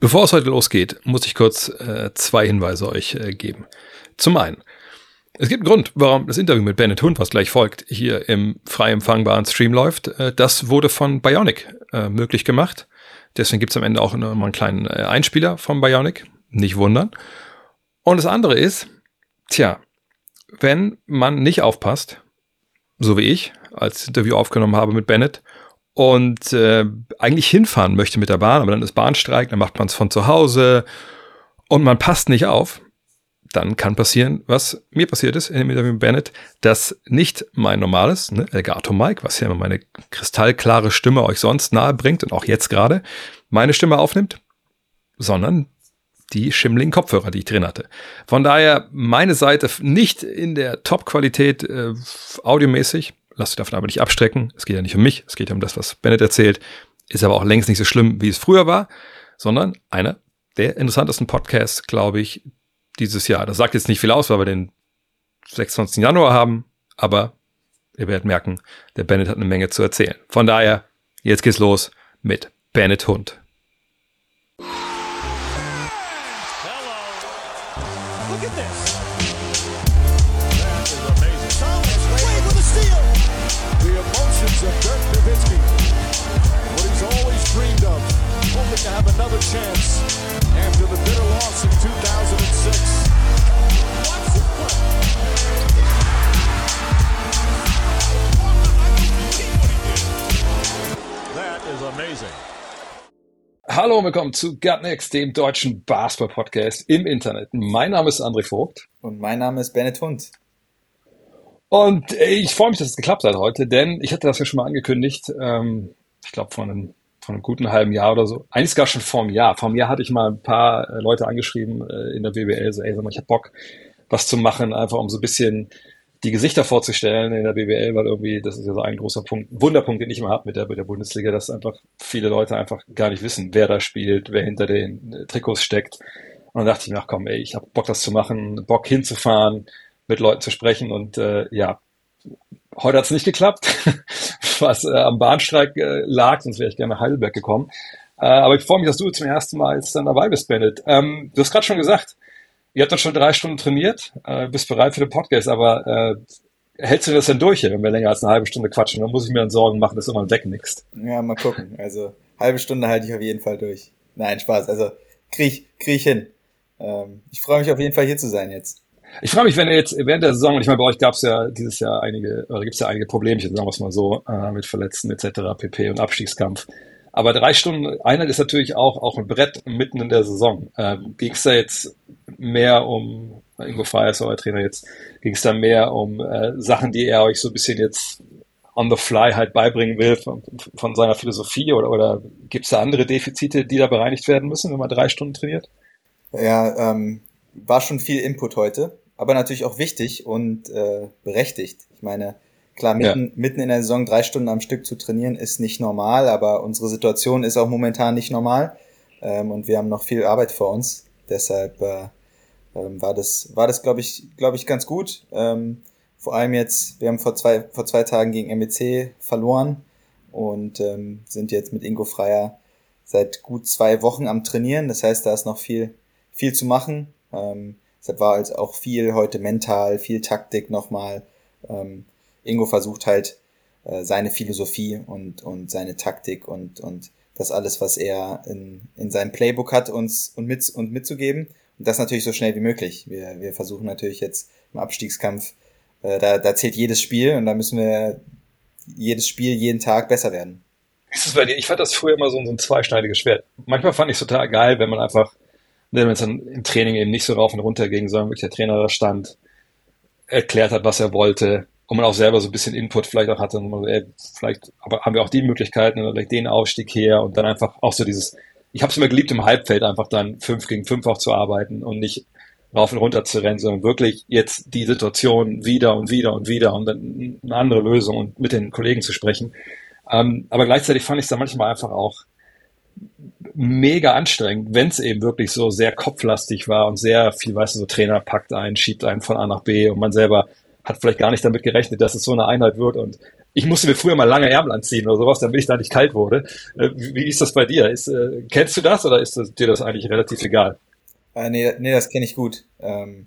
Bevor es heute losgeht, muss ich kurz äh, zwei Hinweise euch äh, geben. Zum einen, es gibt einen Grund, warum das Interview mit Bennett Hund, was gleich folgt, hier im frei empfangbaren Stream läuft. Äh, das wurde von Bionic äh, möglich gemacht. Deswegen gibt's am Ende auch noch mal einen kleinen äh, Einspieler von Bionic. Nicht wundern. Und das andere ist, tja, wenn man nicht aufpasst, so wie ich, als Interview aufgenommen habe mit Bennett, und äh, eigentlich hinfahren möchte mit der Bahn, aber dann ist Bahnstreik, dann macht man es von zu Hause und man passt nicht auf, dann kann passieren, was mir passiert ist in dem Interview mit Bennett, dass nicht mein normales, ne, Elgato Mike, was ja immer meine kristallklare Stimme euch sonst nahe bringt und auch jetzt gerade, meine Stimme aufnimmt, sondern die schimmligen Kopfhörer, die ich drin hatte. Von daher meine Seite nicht in der Top-Qualität äh, audiomäßig, Lasst euch davon aber nicht abstrecken. Es geht ja nicht um mich, es geht ja um das, was Bennett erzählt. Ist aber auch längst nicht so schlimm, wie es früher war, sondern einer der interessantesten Podcasts, glaube ich, dieses Jahr. Das sagt jetzt nicht viel aus, weil wir den 26. Januar haben, aber ihr werdet merken, der Bennett hat eine Menge zu erzählen. Von daher, jetzt geht's los mit Bennett Hund. Hallo und willkommen zu Gut Next, dem deutschen Basketball-Podcast im Internet. Mein Name ist André Vogt. Und mein Name ist Bennett Hund. Und ich freue mich, dass es geklappt hat heute, denn ich hatte das ja schon mal angekündigt. Ähm, ich glaube, vor einem von einem guten halben Jahr oder so. Eigentlich gar schon vor einem Jahr. Vor einem Jahr hatte ich mal ein paar äh, Leute angeschrieben äh, in der BWL, so, ey, sag mal, ich hab Bock, was zu machen, einfach um so ein bisschen die Gesichter vorzustellen in der BWL, weil irgendwie, das ist ja so ein großer Punkt, Wunderpunkt, den ich immer habe mit der, mit der Bundesliga, dass einfach viele Leute einfach gar nicht wissen, wer da spielt, wer hinter den Trikots steckt. Und dann dachte ich mir, ach komm, ey, ich hab Bock, das zu machen, Bock hinzufahren, mit Leuten zu sprechen und äh, ja, Heute hat es nicht geklappt, was äh, am Bahnstreik äh, lag, sonst wäre ich gerne nach Heidelberg gekommen. Äh, aber ich freue mich, dass du zum ersten Mal jetzt dann dabei bist, Bennett. Ähm, du hast gerade schon gesagt, ihr habt dann schon drei Stunden trainiert, äh, bist bereit für den Podcast, aber äh, hältst du das denn durch, wenn wir länger als eine halbe Stunde quatschen? Dann muss ich mir dann Sorgen machen, dass du mal wegnickst. Ja, mal gucken. Also halbe Stunde halte ich auf jeden Fall durch. Nein, Spaß. Also krieg, ich, krieg ich hin. Ähm, ich freue mich auf jeden Fall hier zu sein jetzt. Ich frage mich, wenn ihr jetzt während der Saison, und ich meine, bei euch gab es ja dieses Jahr einige, oder gibt es ja einige Problemchen, sagen wir es mal so, äh, mit Verletzten etc., pp. und Abstiegskampf. Aber drei Stunden Einheit ist natürlich auch, auch ein Brett mitten in der Saison. Ähm, ging es da jetzt mehr um, Ingo Frey ist euer Trainer jetzt, ging es da mehr um äh, Sachen, die er euch so ein bisschen jetzt on the fly halt beibringen will von, von seiner Philosophie oder, oder gibt es da andere Defizite, die da bereinigt werden müssen, wenn man drei Stunden trainiert? Ja, ähm, war schon viel Input heute aber natürlich auch wichtig und äh, berechtigt. Ich meine, klar, mitten, ja. mitten in der Saison drei Stunden am Stück zu trainieren ist nicht normal, aber unsere Situation ist auch momentan nicht normal ähm, und wir haben noch viel Arbeit vor uns. Deshalb äh, ähm, war das, war das, glaube ich, glaube ich, ganz gut. Ähm, vor allem jetzt, wir haben vor zwei, vor zwei Tagen gegen MEC verloren und ähm, sind jetzt mit Ingo Freier seit gut zwei Wochen am Trainieren. Das heißt, da ist noch viel, viel zu machen. Ähm, Deshalb war also auch viel heute mental, viel Taktik nochmal. Ähm, Ingo versucht halt äh, seine Philosophie und, und seine Taktik und, und das alles, was er in, in seinem Playbook hat, uns und, mit, und mitzugeben. Und das natürlich so schnell wie möglich. Wir, wir versuchen natürlich jetzt im Abstiegskampf, äh, da, da zählt jedes Spiel und da müssen wir jedes Spiel jeden Tag besser werden. Ich fand das früher immer so, so ein zweischneidiges Schwert. Manchmal fand ich es total geil, wenn man einfach wenn es dann im Training eben nicht so rauf und runter ging, sondern wirklich der Trainer da stand, erklärt hat, was er wollte und man auch selber so ein bisschen Input vielleicht auch hatte und man, ey, vielleicht aber haben wir auch die Möglichkeiten oder vielleicht den Aufstieg her und dann einfach auch so dieses, ich habe es immer geliebt im Halbfeld einfach dann fünf gegen fünf auch zu arbeiten und nicht rauf und runter zu rennen, sondern wirklich jetzt die Situation wieder und wieder und wieder und dann eine andere Lösung und mit den Kollegen zu sprechen. Ähm, aber gleichzeitig fand ich es dann manchmal einfach auch mega anstrengend, wenn es eben wirklich so sehr kopflastig war und sehr viel, weißt du, so Trainer packt einen, schiebt einen von A nach B und man selber hat vielleicht gar nicht damit gerechnet, dass es so eine Einheit wird und ich musste mir früher mal lange Ärmel anziehen oder sowas, damit ich da nicht kalt wurde. Äh, wie ist das bei dir? Ist, äh, kennst du das oder ist das, dir das eigentlich relativ egal? Äh, nee, nee, das kenne ich gut. Ähm,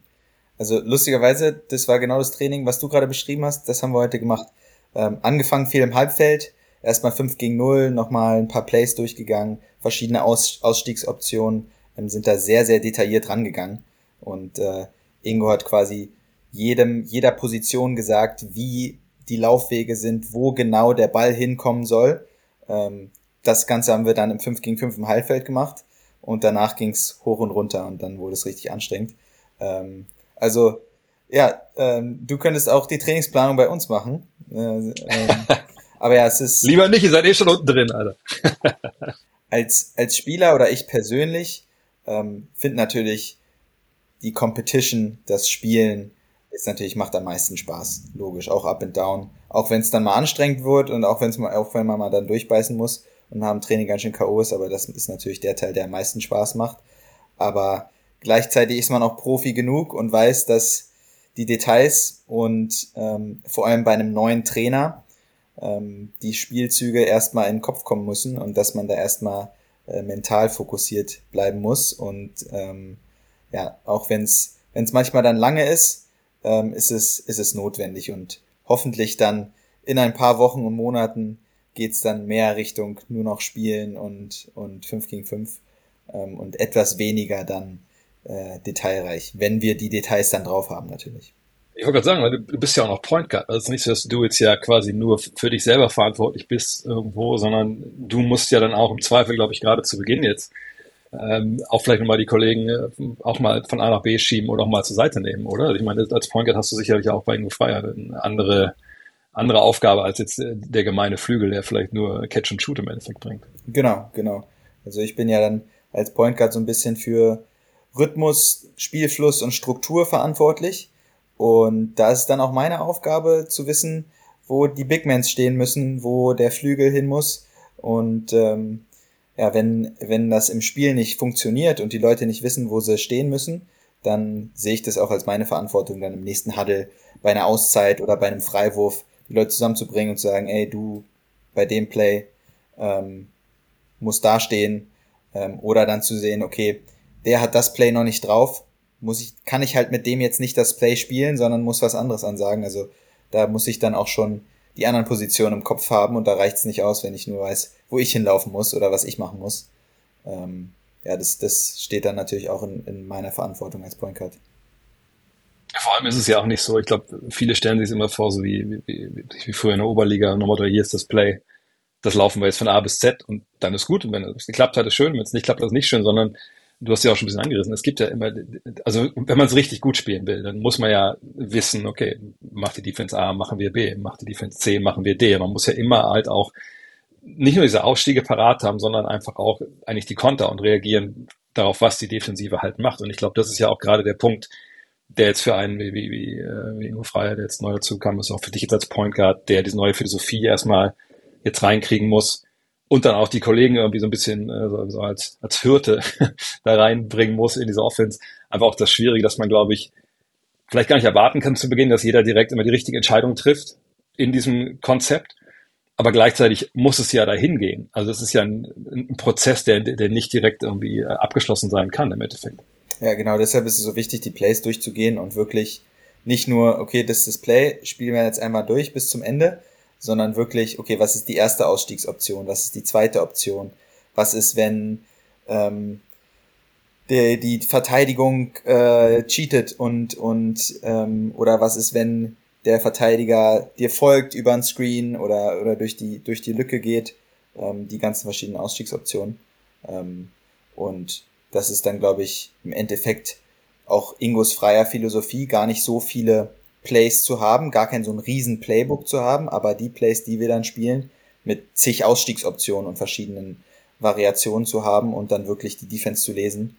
also lustigerweise, das war genau das Training, was du gerade beschrieben hast, das haben wir heute gemacht. Ähm, angefangen viel im Halbfeld, erstmal 5 gegen 0, nochmal ein paar Plays durchgegangen, verschiedene Aus Ausstiegsoptionen, ähm, sind da sehr, sehr detailliert rangegangen. Und äh, Ingo hat quasi jedem, jeder Position gesagt, wie die Laufwege sind, wo genau der Ball hinkommen soll. Ähm, das Ganze haben wir dann im 5 gegen 5 im Halbfeld gemacht und danach ging's hoch und runter und dann wurde es richtig anstrengend. Ähm, also ja, ähm, du könntest auch die Trainingsplanung bei uns machen. Äh, ähm, aber ja, es ist. Lieber nicht, ihr seid eh schon unten drin, Alter. als, als Spieler oder ich persönlich ähm, finde natürlich die Competition, das Spielen, ist natürlich, macht am meisten Spaß. Logisch, auch up and down. Auch wenn es dann mal anstrengend wird und auch, wenn's mal, auch wenn man mal dann durchbeißen muss und nach dem Training ganz schön K.O. ist, aber das ist natürlich der Teil, der am meisten Spaß macht. Aber gleichzeitig ist man auch Profi genug und weiß, dass die Details und ähm, vor allem bei einem neuen Trainer ähm, die Spielzüge erstmal in den Kopf kommen müssen und dass man da erstmal äh, mental fokussiert bleiben muss. Und ähm, ja, auch wenn es manchmal dann lange ist, ähm, ist, es, ist es notwendig und hoffentlich dann in ein paar Wochen und Monaten geht's dann mehr Richtung nur noch Spielen und, und 5 gegen 5 ähm, und etwas weniger dann äh, detailreich, wenn wir die Details dann drauf haben natürlich. Ich wollte gerade sagen, du bist ja auch noch Point Guard. Also nicht so, dass du jetzt ja quasi nur für dich selber verantwortlich bist irgendwo, sondern du musst ja dann auch im Zweifel, glaube ich, gerade zu Beginn jetzt ähm, auch vielleicht nochmal die Kollegen äh, auch mal von A nach B schieben oder auch mal zur Seite nehmen, oder? Ich meine, als Point Guard hast du sicherlich auch bei Ingo Freier eine andere, andere Aufgabe als jetzt äh, der gemeine Flügel, der vielleicht nur Catch and Shoot im Endeffekt bringt. Genau, genau. Also ich bin ja dann als Point Guard so ein bisschen für Rhythmus, Spielfluss und Struktur verantwortlich. Und da ist dann auch meine Aufgabe zu wissen, wo die Big Mans stehen müssen, wo der Flügel hin muss. Und ähm, ja, wenn, wenn das im Spiel nicht funktioniert und die Leute nicht wissen, wo sie stehen müssen, dann sehe ich das auch als meine Verantwortung, dann im nächsten Huddle bei einer Auszeit oder bei einem Freiwurf die Leute zusammenzubringen und zu sagen, ey, du bei dem Play ähm, musst dastehen ähm, oder dann zu sehen, okay, der hat das Play noch nicht drauf, muss ich, kann ich halt mit dem jetzt nicht das Play spielen, sondern muss was anderes ansagen. Also da muss ich dann auch schon die anderen Positionen im Kopf haben und da reicht es nicht aus, wenn ich nur weiß, wo ich hinlaufen muss oder was ich machen muss. Ähm, ja, das, das steht dann natürlich auch in, in meiner Verantwortung als Point Guard. Vor allem ist es ja auch nicht so, ich glaube, viele stellen sich immer vor, so wie, wie, wie früher in der Oberliga, no Motto, hier ist das Play, das laufen wir jetzt von A bis Z und dann ist gut und wenn es geklappt hat, ist schön, wenn es nicht klappt, ist nicht schön, sondern du hast ja auch schon ein bisschen angerissen, es gibt ja immer, also wenn man es richtig gut spielen will, dann muss man ja wissen, okay, macht die Defense A, machen wir B, macht die Defense C, machen wir D. Man muss ja immer halt auch nicht nur diese Ausstiege parat haben, sondern einfach auch eigentlich die Konter und reagieren darauf, was die Defensive halt macht. Und ich glaube, das ist ja auch gerade der Punkt, der jetzt für einen wie, wie, wie, äh, wie Ingo Freier, der jetzt neu dazu kam, ist auch für dich jetzt als Point Guard, der diese neue Philosophie erstmal jetzt reinkriegen muss und dann auch die Kollegen irgendwie so ein bisschen äh, so als, als Hirte da reinbringen muss in diese Offense. Einfach auch das Schwierige, dass man, glaube ich, vielleicht gar nicht erwarten kann zu Beginn, dass jeder direkt immer die richtige Entscheidung trifft in diesem Konzept. Aber gleichzeitig muss es ja dahin gehen. Also es ist ja ein, ein Prozess, der, der nicht direkt irgendwie äh, abgeschlossen sein kann im Endeffekt. Ja, genau. Deshalb ist es so wichtig, die Plays durchzugehen und wirklich nicht nur, okay, das ist das Play, spielen wir jetzt einmal durch bis zum Ende, sondern wirklich, okay, was ist die erste Ausstiegsoption, was ist die zweite Option, was ist, wenn ähm, der, die Verteidigung äh, cheatet und, und ähm, oder was ist, wenn der Verteidiger dir folgt über ein Screen oder, oder durch, die, durch die Lücke geht, ähm, die ganzen verschiedenen Ausstiegsoptionen. Ähm, und das ist dann, glaube ich, im Endeffekt auch Ingos freier Philosophie, gar nicht so viele Plays zu haben, gar kein so ein riesen Playbook zu haben, aber die Plays, die wir dann spielen, mit zig Ausstiegsoptionen und verschiedenen Variationen zu haben und dann wirklich die Defense zu lesen,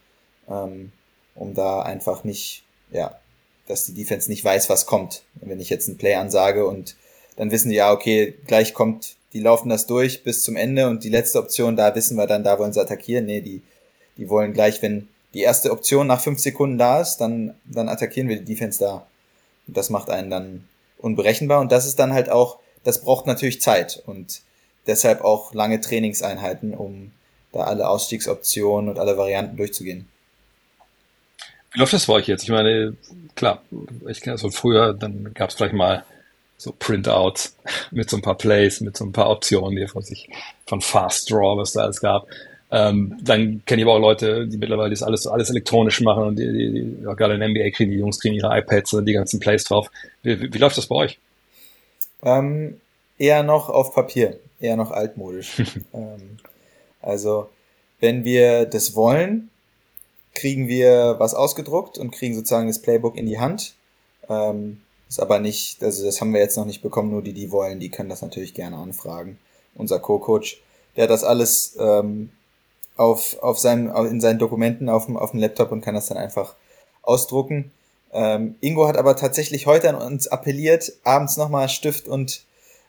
ähm, um da einfach nicht, ja, dass die Defense nicht weiß, was kommt. Wenn ich jetzt ein Play ansage und dann wissen die, ja, okay, gleich kommt, die laufen das durch bis zum Ende und die letzte Option, da wissen wir dann, da wollen sie attackieren. Nee, die, die wollen gleich, wenn die erste Option nach fünf Sekunden da ist, dann, dann attackieren wir die Defense da. Das macht einen dann unberechenbar. Und das ist dann halt auch das braucht natürlich Zeit und deshalb auch lange Trainingseinheiten, um da alle Ausstiegsoptionen und alle Varianten durchzugehen. Wie läuft das bei euch jetzt? Ich meine, klar, ich kenne das von früher, dann gab es vielleicht mal so Printouts mit so ein paar Plays, mit so ein paar Optionen, die von sich von Fast Draw, was da alles gab. Ähm, dann kenne ich aber auch Leute, die mittlerweile das alles, alles elektronisch machen und die, die, die ja, gerade in NBA kriegen die Jungs kriegen ihre iPads und die ganzen Plays drauf. Wie, wie, wie läuft das bei euch? Ähm, eher noch auf Papier, eher noch altmodisch. ähm, also wenn wir das wollen, kriegen wir was ausgedruckt und kriegen sozusagen das Playbook in die Hand. Ähm, ist aber nicht, also das haben wir jetzt noch nicht bekommen, nur die, die wollen, die können das natürlich gerne anfragen. Unser Co-Coach, der hat das alles ähm, auf, auf seinem, in seinen Dokumenten auf dem, auf dem Laptop und kann das dann einfach ausdrucken. Ähm, Ingo hat aber tatsächlich heute an uns appelliert, abends nochmal Stift und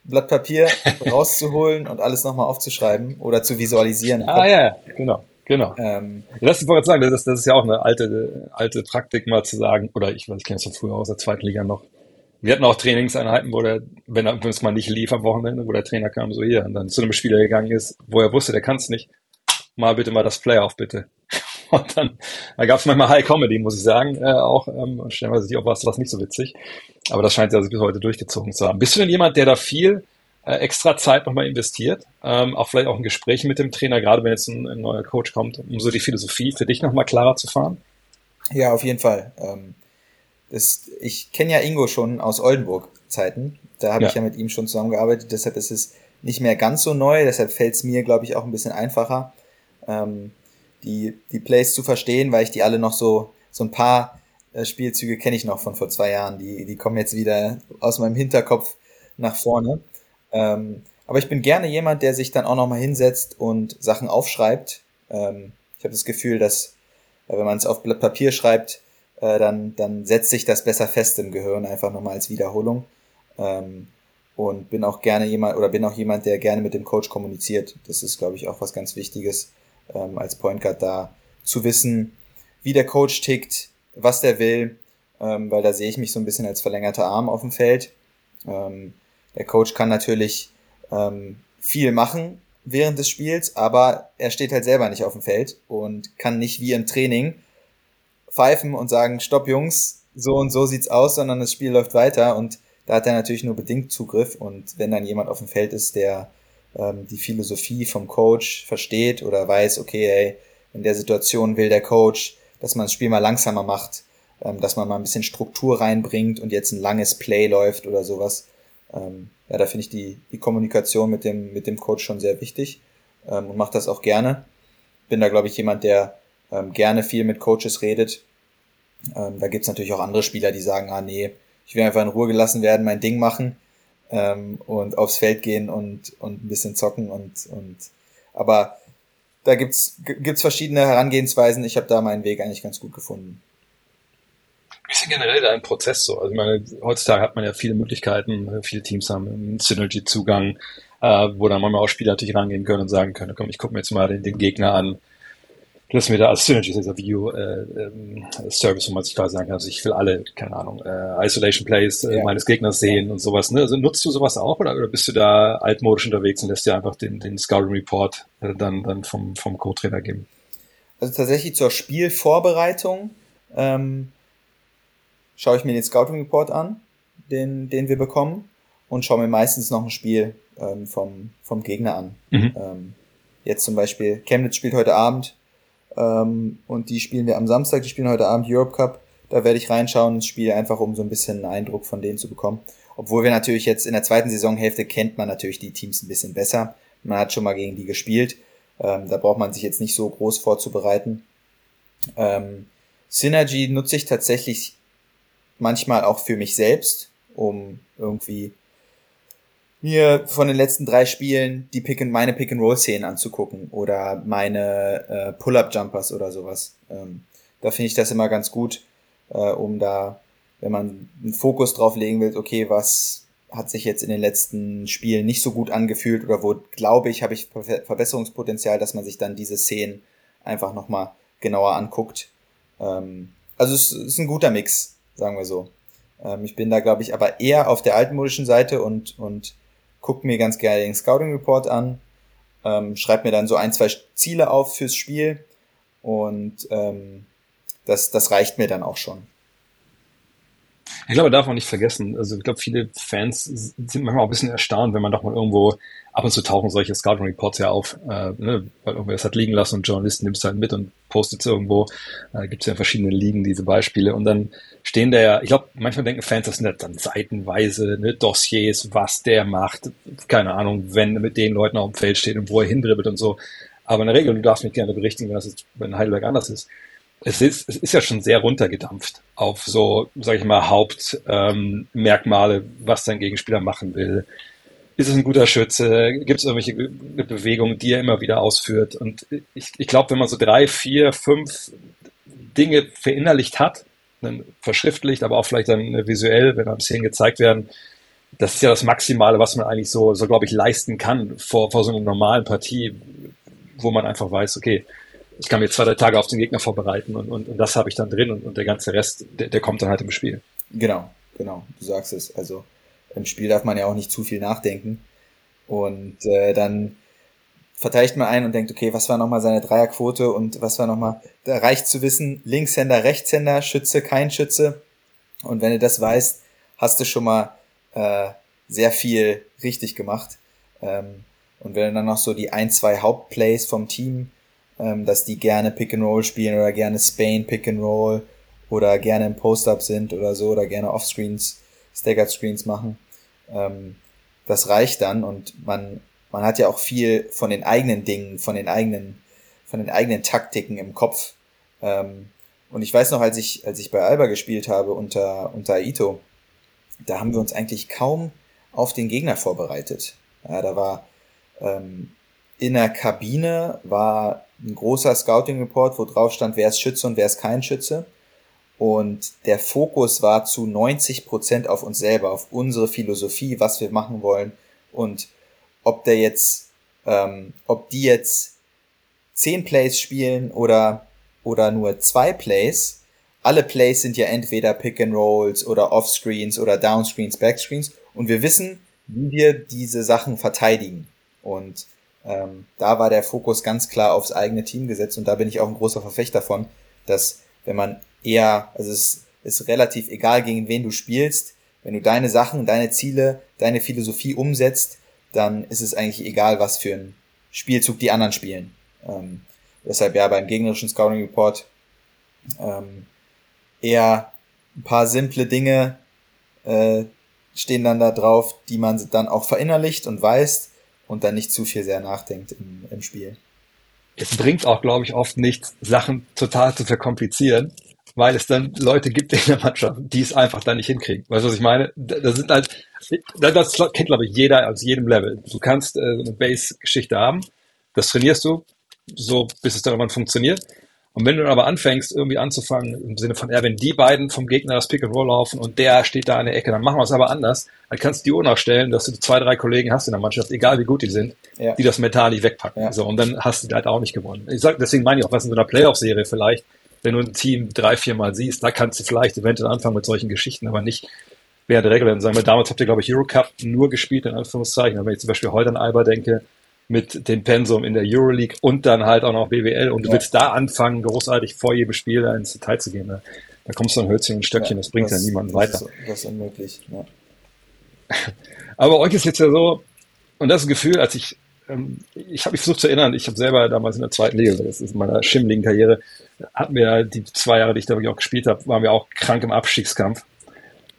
Blatt Papier rauszuholen und alles nochmal aufzuschreiben oder zu visualisieren. Ah ja, genau. Genau. Ähm, das ich wollte sagen, das ist, das ist ja auch eine alte, alte Praktik, mal zu sagen, oder ich, ich kenne es von früher aus der zweiten Liga noch. Wir hatten auch Trainingseinheiten, wo der, wenn, es mal nicht lief am Wochenende, wo der Trainer kam, so hier, und dann zu einem Spieler gegangen ist, wo er wusste, der kann es nicht. Mal bitte mal das Playoff, bitte. Und dann, da gab es manchmal High Comedy, muss ich sagen, äh, auch, ähm, und stellenweise sich auch was, nicht so witzig. Aber das scheint ja bis heute durchgezogen zu haben. Bist du denn jemand, der da viel äh, extra Zeit nochmal investiert, ähm, auch vielleicht auch ein Gespräch mit dem Trainer, gerade wenn jetzt ein, ein neuer Coach kommt, um so die Philosophie für dich nochmal klarer zu fahren? Ja, auf jeden Fall. Ähm, das, ich kenne ja Ingo schon aus Oldenburg-Zeiten. Da habe ja. ich ja mit ihm schon zusammengearbeitet, deshalb ist es nicht mehr ganz so neu, deshalb fällt es mir, glaube ich, auch ein bisschen einfacher, ähm, die, die Plays zu verstehen, weil ich die alle noch so, so ein paar äh, Spielzüge kenne ich noch von vor zwei Jahren. Die, die kommen jetzt wieder aus meinem Hinterkopf nach vorne. Ähm, aber ich bin gerne jemand, der sich dann auch nochmal hinsetzt und Sachen aufschreibt. Ähm, ich habe das Gefühl, dass äh, wenn man es auf Blatt Papier schreibt, äh, dann, dann setzt sich das besser fest im Gehirn, einfach nochmal als Wiederholung. Ähm, und bin auch gerne jemand oder bin auch jemand, der gerne mit dem Coach kommuniziert. Das ist, glaube ich, auch was ganz Wichtiges ähm, als Point Guard da zu wissen, wie der Coach tickt, was der will, ähm, weil da sehe ich mich so ein bisschen als verlängerter Arm auf dem Feld. Ähm, der Coach kann natürlich ähm, viel machen während des Spiels, aber er steht halt selber nicht auf dem Feld und kann nicht wie im Training pfeifen und sagen, stopp Jungs, so und so sieht's aus, sondern das Spiel läuft weiter und da hat er natürlich nur bedingt Zugriff und wenn dann jemand auf dem Feld ist, der ähm, die Philosophie vom Coach versteht oder weiß, okay, ey, in der Situation will der Coach, dass man das Spiel mal langsamer macht, ähm, dass man mal ein bisschen Struktur reinbringt und jetzt ein langes Play läuft oder sowas, ähm, ja, da finde ich die, die Kommunikation mit dem, mit dem Coach schon sehr wichtig ähm, und mache das auch gerne. Bin da, glaube ich, jemand, der ähm, gerne viel mit Coaches redet. Ähm, da gibt's natürlich auch andere Spieler, die sagen, ah nee, ich will einfach in Ruhe gelassen werden, mein Ding machen ähm, und aufs Feld gehen und, und ein bisschen zocken und, und aber da gibt's gibt's verschiedene Herangehensweisen. Ich habe da meinen Weg eigentlich ganz gut gefunden. Wie ist denn generell dein Prozess so? Also ich meine, heutzutage hat man ja viele Möglichkeiten, viele Teams haben einen Synergy-Zugang, äh, wo dann manchmal auch Spieler natürlich rangehen können und sagen können, komm, ich gucke mir jetzt mal den, den Gegner an, lass mir da als Synergy, dieser View äh, Service, wo man sich da sagen kann, also ich will alle, keine Ahnung, äh, Isolation Plays äh, ja. meines Gegners sehen und sowas. Ne? Also nutzt du sowas auch oder, oder bist du da altmodisch unterwegs und lässt dir einfach den, den Scouting Report äh, dann, dann vom, vom Co-Trainer geben? Also tatsächlich zur Spielvorbereitung ähm, schaue ich mir den Scouting Report an, den, den wir bekommen, und schaue mir meistens noch ein Spiel ähm, vom, vom Gegner an. Mhm. Ähm, jetzt zum Beispiel, Chemnitz spielt heute Abend ähm, und die spielen wir am Samstag, die spielen heute Abend Europe Cup. Da werde ich reinschauen ins Spiel, einfach um so ein bisschen einen Eindruck von denen zu bekommen. Obwohl wir natürlich jetzt in der zweiten Saisonhälfte kennt man natürlich die Teams ein bisschen besser. Man hat schon mal gegen die gespielt. Ähm, da braucht man sich jetzt nicht so groß vorzubereiten. Ähm, Synergy nutze ich tatsächlich manchmal auch für mich selbst, um irgendwie mir von den letzten drei Spielen die Pick and, meine Pick-and-Roll-Szenen anzugucken oder meine äh, Pull-Up-Jumpers oder sowas. Ähm, da finde ich das immer ganz gut, äh, um da, wenn man einen Fokus drauf legen will, okay, was hat sich jetzt in den letzten Spielen nicht so gut angefühlt oder wo glaube ich, habe ich Verbesserungspotenzial, dass man sich dann diese Szenen einfach nochmal genauer anguckt. Ähm, also es ist ein guter Mix sagen wir so. Ähm, ich bin da, glaube ich, aber eher auf der altmodischen Seite und, und gucke mir ganz gerne den Scouting Report an, ähm, schreibe mir dann so ein, zwei Ziele auf fürs Spiel und ähm, das, das reicht mir dann auch schon. Ich glaube, darf man nicht vergessen. Also ich glaube, viele Fans sind manchmal auch ein bisschen erstaunt, wenn man doch mal irgendwo ab und zu tauchen solche Scouting Reports ja auf, äh, ne, weil irgendwer das hat liegen lassen und Journalisten nimmt es halt mit und postet es irgendwo. Äh, Gibt es ja in verschiedenen Ligen diese Beispiele und dann stehen da ja, ich glaube, manchmal denken Fans, das sind halt dann seitenweise ne, Dossiers, was der macht, keine Ahnung, wenn mit den Leuten auf dem Feld steht und wo er hindribbelt und so. Aber in der Regel, du darfst mich gerne berichtigen, wenn das jetzt bei Heidelberg anders ist es ist, es ist ja schon sehr runtergedampft auf so, sage ich mal, Hauptmerkmale, ähm, was dein Gegenspieler machen will. Ist es ein guter Schütze? Gibt es irgendwelche Bewegungen, die er immer wieder ausführt? Und ich, ich glaube, wenn man so drei, vier, fünf Dinge verinnerlicht hat, dann verschriftlicht, aber auch vielleicht dann visuell, wenn dann Szenen gezeigt werden, das ist ja das Maximale, was man eigentlich so, so glaube ich, leisten kann vor, vor so einer normalen Partie, wo man einfach weiß, okay, ich kann mir zwei, drei Tage auf den Gegner vorbereiten und, und, und das habe ich dann drin und, und der ganze Rest, der, der kommt dann halt im Spiel. Genau, genau, du sagst es. Also im Spiel darf man ja auch nicht zu viel nachdenken. Und äh, dann verteidigt man ein und denkt, okay, was war nochmal seine Dreierquote und was war nochmal, da reicht zu wissen, Linkshänder, Rechtshänder, Schütze, kein Schütze. Und wenn du das weißt, hast du schon mal äh, sehr viel richtig gemacht. Ähm, und wenn du dann noch so die ein, zwei Hauptplays vom Team ähm, dass die gerne Pick and Roll spielen oder gerne Spain Pick and Roll oder gerne im Post-Up sind oder so oder gerne Off-Screens, Staggered Screens machen. Ähm, das reicht dann und man, man hat ja auch viel von den eigenen Dingen, von den eigenen, von den eigenen Taktiken im Kopf. Ähm, und ich weiß noch, als ich, als ich bei Alba gespielt habe unter, unter Aito, da haben wir uns eigentlich kaum auf den Gegner vorbereitet. Ja, da war ähm, in der Kabine war ein großer Scouting Report, wo drauf stand, wer ist Schütze und wer ist kein Schütze. Und der Fokus war zu 90 Prozent auf uns selber, auf unsere Philosophie, was wir machen wollen und ob der jetzt, ähm, ob die jetzt zehn Plays spielen oder oder nur zwei Plays. Alle Plays sind ja entweder Pick and Rolls oder Offscreens oder Downscreens, Backscreens und wir wissen, wie wir diese Sachen verteidigen. Und ähm, da war der Fokus ganz klar aufs eigene Team gesetzt und da bin ich auch ein großer Verfechter von, dass wenn man eher, also es ist relativ egal, gegen wen du spielst, wenn du deine Sachen, deine Ziele, deine Philosophie umsetzt, dann ist es eigentlich egal, was für ein Spielzug die anderen spielen. Ähm, deshalb ja beim gegnerischen Scouting Report ähm, eher ein paar simple Dinge äh, stehen dann da drauf, die man dann auch verinnerlicht und weiß, und dann nicht zu viel sehr nachdenkt im, im Spiel. Es bringt auch, glaube ich, oft nichts, Sachen total zu verkomplizieren, weil es dann Leute gibt in der Mannschaft, die es einfach dann nicht hinkriegen. Weißt du, was ich meine? Da sind halt, das kennt, glaube ich, jeder aus jedem Level. Du kannst äh, eine Base-Geschichte haben, das trainierst du, so bis es dann irgendwann funktioniert. Und wenn du dann aber anfängst, irgendwie anzufangen, im Sinne von, ja, wenn die beiden vom Gegner das Pick and Roll laufen und der steht da an der Ecke, dann machen wir es aber anders. Dann kannst du die Uhr nachstellen, dass du zwei, drei Kollegen hast in der Mannschaft, egal wie gut die sind, ja. die das mental nicht wegpacken. Ja. So, und dann hast du halt auch nicht gewonnen. Ich sag, deswegen meine ich auch, was in so einer Playoff-Serie vielleicht, wenn du ein Team drei, vier Mal siehst, da kannst du vielleicht eventuell anfangen mit solchen Geschichten, aber nicht während der Regular. Sagen wir, damals habt ihr, glaube ich, Eurocup nur gespielt, in Anführungszeichen. Aber wenn ich zum Beispiel heute an Alba denke, mit dem Pensum in der Euroleague und dann halt auch noch BWL und du ja. willst da anfangen, großartig vor jedem Spiel da ins Detail zu gehen. Da, da kommst du ein Hölzchen und Stöckchen, ja, das bringt das, ja niemanden weiter. Ist, das ist unmöglich, ja. Aber euch ist jetzt ja so, und das Gefühl, als ich, ähm, ich habe mich versucht zu erinnern, ich habe selber damals in der zweiten Liga, das ist in meiner schimmligen Karriere, hatten wir die zwei Jahre, die ich da wirklich auch gespielt habe, waren wir auch krank im Abstiegskampf.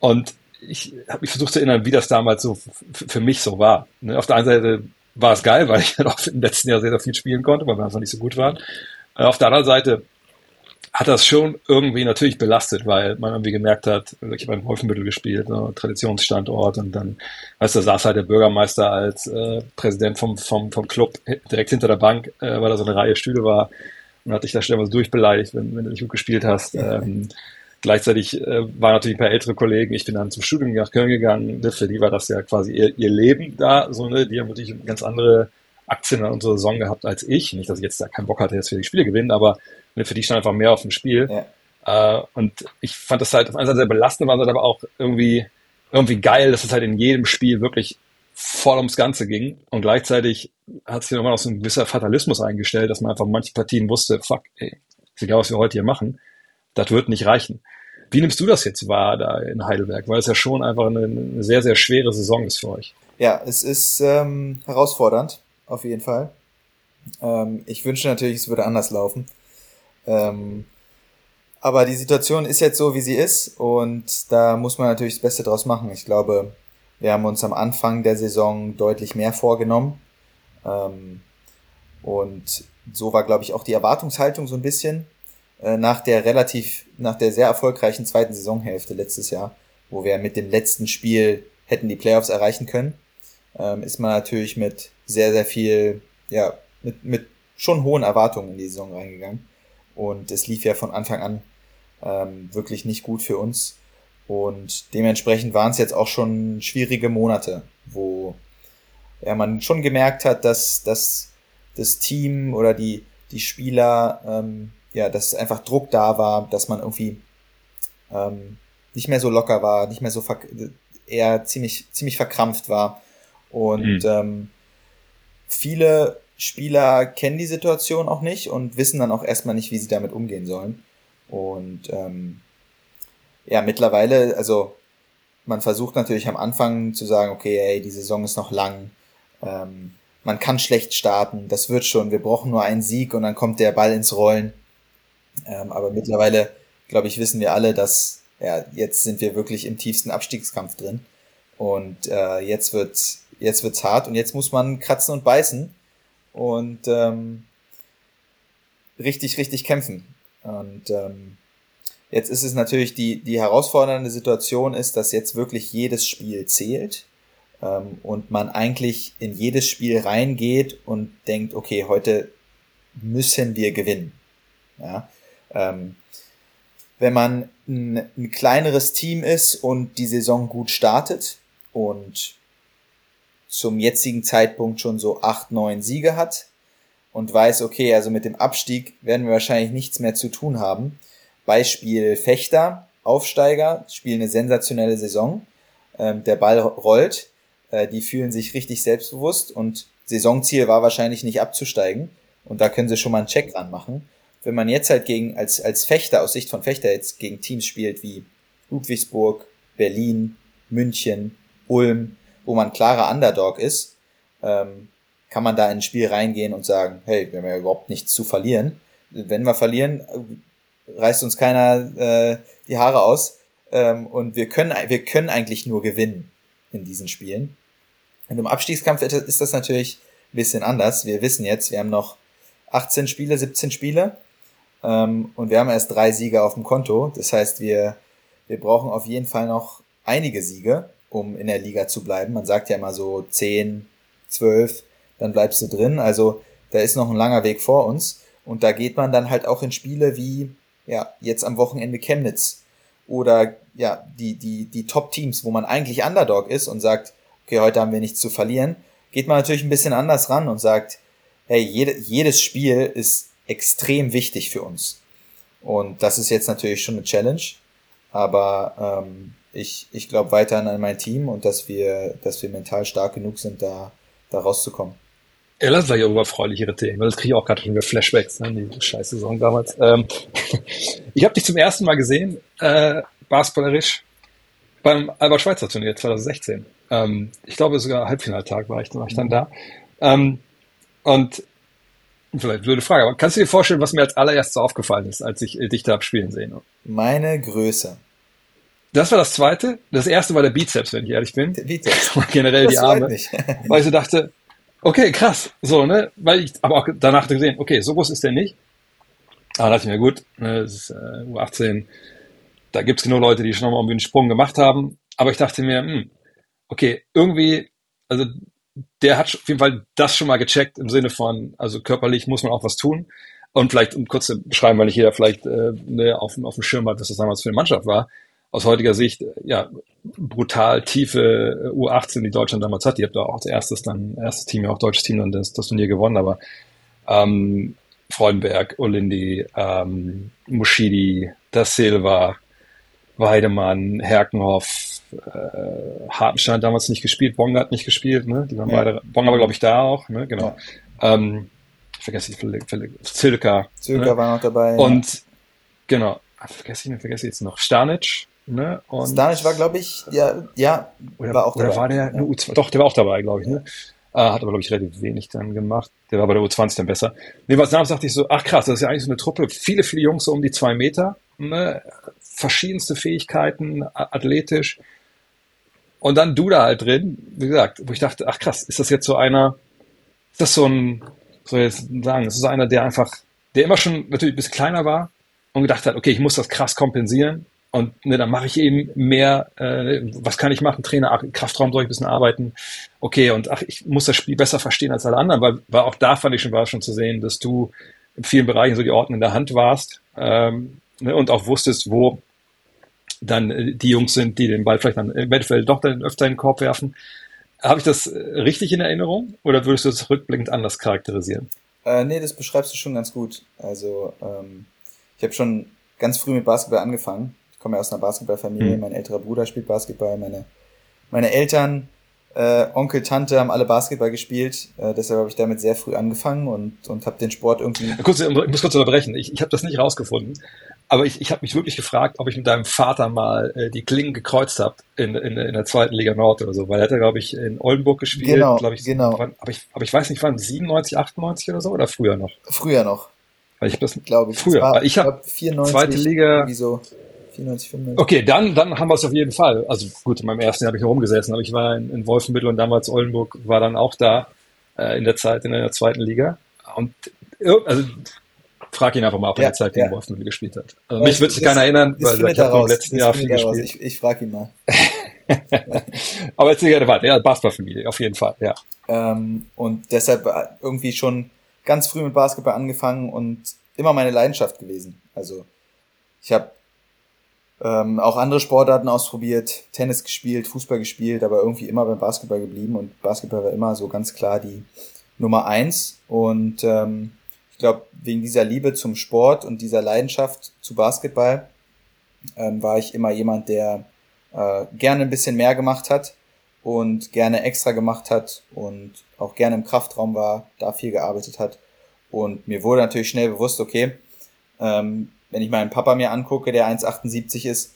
Und ich habe mich versucht zu erinnern, wie das damals so für mich so war. Ne, auf der einen Seite war es geil, weil ich dann auch im letzten Jahr sehr, sehr viel spielen konnte, weil wir einfach nicht so gut waren. Äh, auf der anderen Seite hat das schon irgendwie natürlich belastet, weil man irgendwie gemerkt hat, ich habe in Wolfenbüttel gespielt, ne, Traditionsstandort und dann, weißt du, saß halt der Bürgermeister als äh, Präsident vom, vom, vom Club direkt hinter der Bank, äh, weil da so eine Reihe Stühle war und hat dich da stellenweise durchbeleidigt, wenn, wenn du nicht gut gespielt hast. Ähm, Gleichzeitig äh, waren natürlich ein paar ältere Kollegen. Ich bin dann zum Studium nach Köln gegangen. Für die war das ja quasi ihr, ihr Leben da. So, ne? Die haben natürlich ganz andere Aktien an unserer Saison gehabt als ich. Nicht, dass ich jetzt da keinen Bock hatte, jetzt für die Spiele gewinnen, aber ne, für die stand einfach mehr auf dem Spiel. Ja. Äh, und ich fand das halt auf einer Seite sehr belastend, war aber auch irgendwie, irgendwie geil, dass es halt in jedem Spiel wirklich voll ums Ganze ging. Und gleichzeitig hat sich nochmal noch so ein gewisser Fatalismus eingestellt, dass man einfach manche Partien wusste, fuck, ey, ist egal, was wir heute hier machen, das wird nicht reichen. Wie nimmst du das jetzt wahr da in Heidelberg? Weil es ja schon einfach eine, sehr, sehr schwere Saison ist für euch. Ja, es ist ähm, herausfordernd, auf jeden Fall. Ähm, ich wünsche natürlich, es würde anders laufen. Ähm, aber die Situation ist jetzt so, wie sie ist und da muss man natürlich das Beste draus machen. Ich glaube, wir haben uns am Anfang der Saison deutlich mehr vorgenommen. Ähm, und so war, glaube ich, auch die Erwartungshaltung so ein bisschen äh, nach der relativ, nach der sehr erfolgreichen zweiten Saisonhälfte letztes Jahr, wo wir mit dem letzten Spiel hätten die Playoffs erreichen können, ähm, ist man natürlich mit sehr, sehr viel, ja, mit, mit schon hohen Erwartungen in die Saison reingegangen. Und es lief ja von Anfang an ähm, wirklich nicht gut für uns. Und dementsprechend waren es jetzt auch schon schwierige Monate, wo ja, man schon gemerkt hat, dass, dass das Team oder die, die Spieler, ähm, ja, dass einfach Druck da war, dass man irgendwie ähm, nicht mehr so locker war, nicht mehr so eher ziemlich, ziemlich verkrampft war. Und mhm. ähm, viele Spieler kennen die Situation auch nicht und wissen dann auch erstmal nicht, wie sie damit umgehen sollen. Und ähm, ja, mittlerweile, also man versucht natürlich am Anfang zu sagen, okay, ey, die Saison ist noch lang, ähm, man kann schlecht starten, das wird schon, wir brauchen nur einen Sieg und dann kommt der Ball ins Rollen. Ähm, aber mittlerweile, glaube ich, wissen wir alle, dass ja, jetzt sind wir wirklich im tiefsten Abstiegskampf drin. Und äh, jetzt wird's, jetzt wird's hart und jetzt muss man kratzen und beißen und ähm, richtig, richtig kämpfen. Und ähm, Jetzt ist es natürlich die, die herausfordernde Situation ist, dass jetzt wirklich jedes Spiel zählt ähm, und man eigentlich in jedes Spiel reingeht und denkt, okay, heute müssen wir gewinnen. Ja? Ähm, wenn man ein, ein kleineres Team ist und die Saison gut startet und zum jetzigen Zeitpunkt schon so acht, neun Siege hat und weiß, okay, also mit dem Abstieg werden wir wahrscheinlich nichts mehr zu tun haben, Beispiel Fechter, Aufsteiger, spielen eine sensationelle Saison. Ähm, der Ball rollt, äh, die fühlen sich richtig selbstbewusst und Saisonziel war wahrscheinlich nicht abzusteigen. Und da können sie schon mal einen Check dran machen. Wenn man jetzt halt gegen, als, als Fechter, aus Sicht von Fechter jetzt gegen Teams spielt wie Ludwigsburg, Berlin, München, Ulm, wo man klarer Underdog ist, ähm, kann man da in ein Spiel reingehen und sagen, hey, wir haben ja überhaupt nichts zu verlieren. Wenn wir verlieren, reißt uns keiner äh, die Haare aus. Ähm, und wir können, wir können eigentlich nur gewinnen in diesen Spielen. Und im Abstiegskampf ist das natürlich ein bisschen anders. Wir wissen jetzt, wir haben noch 18 Spiele, 17 Spiele ähm, und wir haben erst drei Siege auf dem Konto. Das heißt, wir, wir brauchen auf jeden Fall noch einige Siege, um in der Liga zu bleiben. Man sagt ja immer so 10, 12, dann bleibst du drin. Also da ist noch ein langer Weg vor uns. Und da geht man dann halt auch in Spiele wie ja, jetzt am Wochenende Chemnitz oder ja, die, die, die Top-Teams, wo man eigentlich Underdog ist und sagt, okay, heute haben wir nichts zu verlieren, geht man natürlich ein bisschen anders ran und sagt, hey, jede, jedes Spiel ist extrem wichtig für uns. Und das ist jetzt natürlich schon eine Challenge, aber ähm, ich, ich glaube weiterhin an mein Team und dass wir, dass wir mental stark genug sind, da, da rauszukommen. Ja, lass uns über freundlichere Themen, weil das kriege ich auch gerade schon wieder Flashbacks, ne, die scheiß Saison damals. Ähm, ich habe dich zum ersten Mal gesehen, äh, basketballerisch, beim Albert-Schweitzer-Turnier 2016. Ähm, ich glaube sogar Halbfinaltag war ich, war ich dann da. Ähm, und vielleicht blöde Frage, aber kannst du dir vorstellen, was mir als allererstes aufgefallen ist, als ich dich da hab spielen sehen? Meine Größe. Das war das zweite. Das erste war der Bizeps, wenn ich ehrlich bin. Der Bizeps. Generell das die Arme. weil ich so dachte, Okay, krass. So, ne? Weil ich aber auch danach gesehen, okay, so groß ist der nicht. Aber dachte ich mir, gut, ne, das ist äh, U18, da gibt's genug Leute, die schon mal irgendwie einen Sprung gemacht haben. Aber ich dachte mir, hm, okay, irgendwie, also der hat auf jeden Fall das schon mal gecheckt im Sinne von, also körperlich muss man auch was tun. Und vielleicht, um kurz zu beschreiben, weil nicht jeder vielleicht äh, ne, auf, auf dem Schirm hat, was das damals für eine Mannschaft war aus heutiger Sicht ja brutal tiefe U18, die Deutschland damals hat. Die habt da auch als erstes dann, erstes Team, ja auch deutsches Team dann das, das Turnier gewonnen, aber ähm, Freudenberg, Olindi, ähm, Mushidi, Da Silva, Weidemann, Herkenhoff, äh, Hartenstein damals nicht gespielt, Bonga hat nicht gespielt, ne? Die waren ja. beide, Bonga war glaube ich da auch, ne? Genau. Ja. Ähm, ich vergesse die Zilka. Zilka ne? war noch dabei. Und ja. genau, vergesse ich, vergesse ich jetzt noch. Stanic, ne? Und Stanic war, glaube ich, ja, ja, oder, war auch oder dabei. war der ja. U2, doch, der war auch dabei, glaube ich, ne? Äh, hat aber, glaube ich, relativ wenig dann gemacht. Der war bei der U20 dann besser. Nee, was damals dachte ich so, ach krass, das ist ja eigentlich so eine Truppe. Viele, viele Jungs so um die zwei Meter, ne? verschiedenste Fähigkeiten, athletisch. Und dann du da halt drin, wie gesagt, wo ich dachte, ach krass, ist das jetzt so einer, ist das so ein, soll ich jetzt sagen, ist das so einer, der einfach, der immer schon natürlich ein bisschen kleiner war und gedacht hat, okay, ich muss das krass kompensieren und ne, dann mache ich eben mehr, äh, was kann ich machen? Trainer, ach, Kraftraum soll ich ein bisschen arbeiten. Okay, und ach, ich muss das Spiel besser verstehen als alle anderen, weil, weil auch da fand ich schon, war schon zu sehen, dass du in vielen Bereichen so die Ordnung in der Hand warst ähm, ne, und auch wusstest, wo dann äh, die Jungs sind, die den Ball vielleicht dann eventuell doch dann öfter in den Korb werfen. Habe ich das äh, richtig in Erinnerung oder würdest du das rückblickend anders charakterisieren? Äh, nee, das beschreibst du schon ganz gut. Also ähm, ich habe schon ganz früh mit Basketball angefangen komme ja aus einer Basketballfamilie. Mhm. Mein älterer Bruder spielt Basketball, meine, meine Eltern, äh, Onkel, Tante haben alle Basketball gespielt. Äh, deshalb habe ich damit sehr früh angefangen und, und habe den Sport irgendwie. Kurz, ich muss kurz unterbrechen. Ich, ich habe das nicht rausgefunden. Aber ich, ich habe mich wirklich gefragt, ob ich mit deinem Vater mal äh, die Klingen gekreuzt habe in, in, in der zweiten Liga Nord oder so, weil er hat ja, glaube ich, in Oldenburg gespielt. Genau, glaube ich. Genau. Wann, aber, ich, aber ich weiß nicht, wann, 97, 98 oder so oder früher noch? Früher noch. Weil ich das, glaube ich. Früher. War, ich habe zweite Liga. So 94, 95. Okay, dann, dann haben wir es auf jeden Fall. Also gut, in meinem ersten Jahr habe ich herumgesessen, aber ich war in, in Wolfenbüttel und damals Oldenburg war dann auch da äh, in der Zeit, in der zweiten Liga. Und also frag ihn einfach mal, ob er ja, die Zeit ja. in Wolfenbüttel gespielt hat. Also mich wird sich keiner erinnern, weil ich habe im letzten Jahr viel gespielt. Ich, ich frage ihn mal. aber jetzt gerne weiter. Ja, Basketballfamilie, auf jeden Fall, ja. Ähm, und deshalb irgendwie schon ganz früh mit Basketball angefangen und immer meine Leidenschaft gewesen. Also ich habe ähm, auch andere Sportarten ausprobiert, Tennis gespielt, Fußball gespielt, aber irgendwie immer beim Basketball geblieben und Basketball war immer so ganz klar die Nummer eins. Und ähm, ich glaube, wegen dieser Liebe zum Sport und dieser Leidenschaft zu Basketball ähm, war ich immer jemand, der äh, gerne ein bisschen mehr gemacht hat und gerne extra gemacht hat und auch gerne im Kraftraum war, da viel gearbeitet hat. Und mir wurde natürlich schnell bewusst, okay, ähm, wenn ich meinen Papa mir angucke, der 1,78 ist,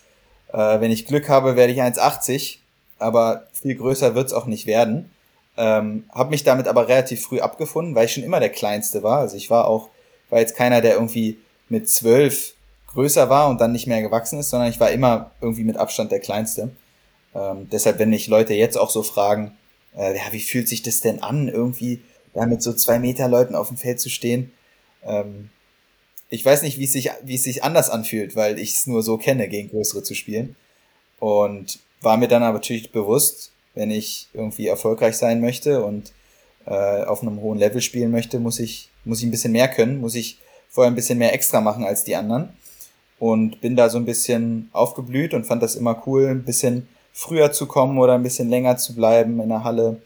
äh, wenn ich Glück habe, werde ich 1,80, aber viel größer wird's auch nicht werden. Ähm, habe mich damit aber relativ früh abgefunden, weil ich schon immer der Kleinste war. Also ich war auch, war jetzt keiner, der irgendwie mit zwölf größer war und dann nicht mehr gewachsen ist, sondern ich war immer irgendwie mit Abstand der Kleinste. Ähm, deshalb, wenn mich Leute jetzt auch so fragen, äh, ja, wie fühlt sich das denn an, irgendwie da mit so zwei Meter Leuten auf dem Feld zu stehen, ähm, ich weiß nicht, wie es sich, wie es sich anders anfühlt, weil ich es nur so kenne, gegen größere zu spielen. Und war mir dann aber natürlich bewusst, wenn ich irgendwie erfolgreich sein möchte und äh, auf einem hohen Level spielen möchte, muss ich, muss ich ein bisschen mehr können, muss ich vorher ein bisschen mehr extra machen als die anderen. Und bin da so ein bisschen aufgeblüht und fand das immer cool, ein bisschen früher zu kommen oder ein bisschen länger zu bleiben in der Halle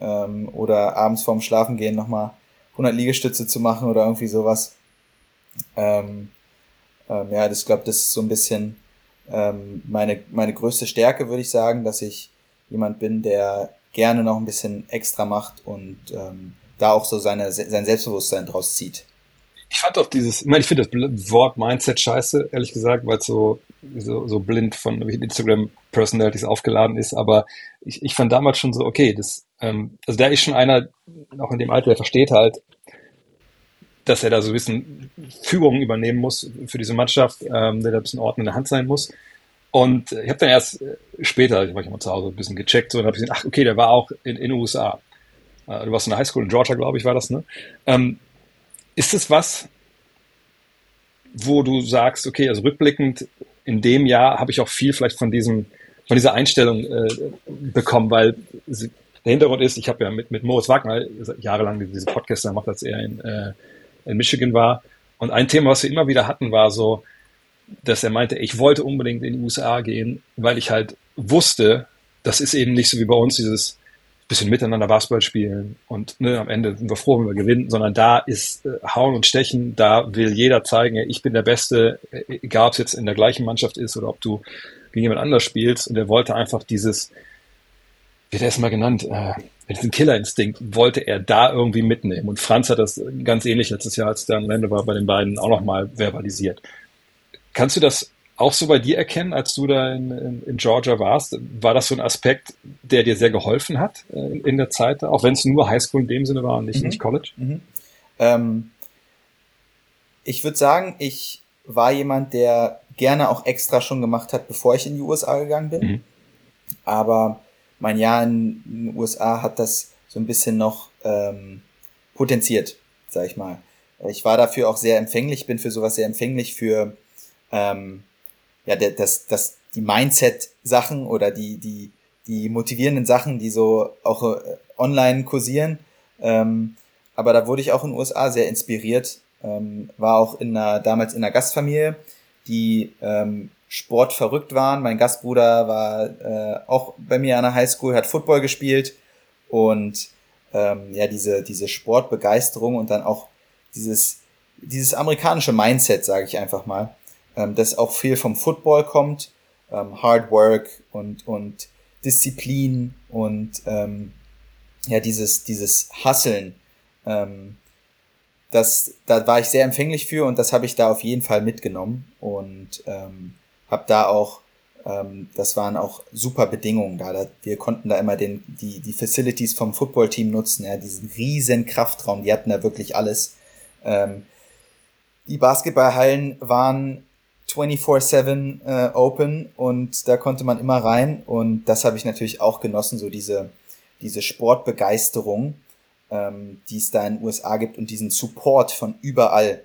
ähm, oder abends vorm Schlafengehen nochmal 100 Liegestütze zu machen oder irgendwie sowas. Ähm, ähm, ja, das glaube das ist so ein bisschen ähm, meine, meine größte Stärke, würde ich sagen, dass ich jemand bin, der gerne noch ein bisschen extra macht und ähm, da auch so seine, sein Selbstbewusstsein draus zieht. Ich fand auch dieses, ich meine, ich finde das Wort Mindset scheiße, ehrlich gesagt, weil es so, so, so blind von Instagram-Personalities aufgeladen ist, aber ich, ich fand damals schon so, okay, das, ähm, also da ist schon einer, auch in dem Alter, der versteht halt, dass er da so ein bisschen Führung übernehmen muss für diese Mannschaft, ähm, der da ein bisschen Ordnung in der Hand sein muss. Und ich habe dann erst äh, später, ich war mal zu Hause ein bisschen gecheckt so, und habe gesehen, ach okay, der war auch in den USA. Äh, du warst in der Highschool in Georgia, glaube ich, war das, ne? Ähm, ist das was, wo du sagst, okay, also rückblickend in dem Jahr habe ich auch viel vielleicht von diesem, von dieser Einstellung äh, bekommen, weil der Hintergrund ist, ich habe ja mit, mit Moritz Wagner jahrelang diese Podcasts gemacht, als er in äh, in Michigan war. Und ein Thema, was wir immer wieder hatten, war so, dass er meinte, ich wollte unbedingt in die USA gehen, weil ich halt wusste, das ist eben nicht so wie bei uns dieses bisschen miteinander Basketball spielen und ne, am Ende sind wir froh, wenn wir gewinnen, sondern da ist äh, Hauen und Stechen, da will jeder zeigen, ich bin der Beste, egal ob es jetzt in der gleichen Mannschaft ist oder ob du gegen jemand anders spielst und der wollte einfach dieses, wie hat er es mal genannt, äh, diesen Killerinstinkt wollte er da irgendwie mitnehmen. Und Franz hat das ganz ähnlich letztes Jahr, als der am Ende war, bei den beiden auch nochmal verbalisiert. Kannst du das auch so bei dir erkennen, als du da in, in, in, Georgia warst? War das so ein Aspekt, der dir sehr geholfen hat äh, in der Zeit, auch wenn es nur Highschool in dem Sinne war und nicht, mhm. nicht College? Mhm. Ähm, ich würde sagen, ich war jemand, der gerne auch extra schon gemacht hat, bevor ich in die USA gegangen bin. Mhm. Aber mein Jahr in den USA hat das so ein bisschen noch ähm, potenziert, sag ich mal. Ich war dafür auch sehr empfänglich, bin für sowas sehr empfänglich für ähm, ja, das, das, die Mindset-Sachen oder die, die, die motivierenden Sachen, die so auch äh, online kursieren. Ähm, aber da wurde ich auch in den USA sehr inspiriert. Ähm, war auch in einer, damals in einer Gastfamilie, die ähm, Sport verrückt waren. Mein Gastbruder war äh, auch bei mir an der Highschool, hat Football gespielt und ähm, ja, diese, diese Sportbegeisterung und dann auch dieses, dieses amerikanische Mindset, sage ich einfach mal, ähm, das auch viel vom Football kommt, ähm, Hard Work und, und Disziplin und ähm, ja, dieses, dieses Hasseln, ähm, das, da war ich sehr empfänglich für und das habe ich da auf jeden Fall mitgenommen und ähm, habe da auch, ähm, das waren auch super Bedingungen da. Wir konnten da immer den, die, die Facilities vom Footballteam nutzen, ja, diesen riesen Kraftraum, die hatten da wirklich alles. Ähm, die Basketballhallen waren 24-7 äh, open und da konnte man immer rein und das habe ich natürlich auch genossen, so diese, diese Sportbegeisterung, ähm, die es da in den USA gibt und diesen Support von überall.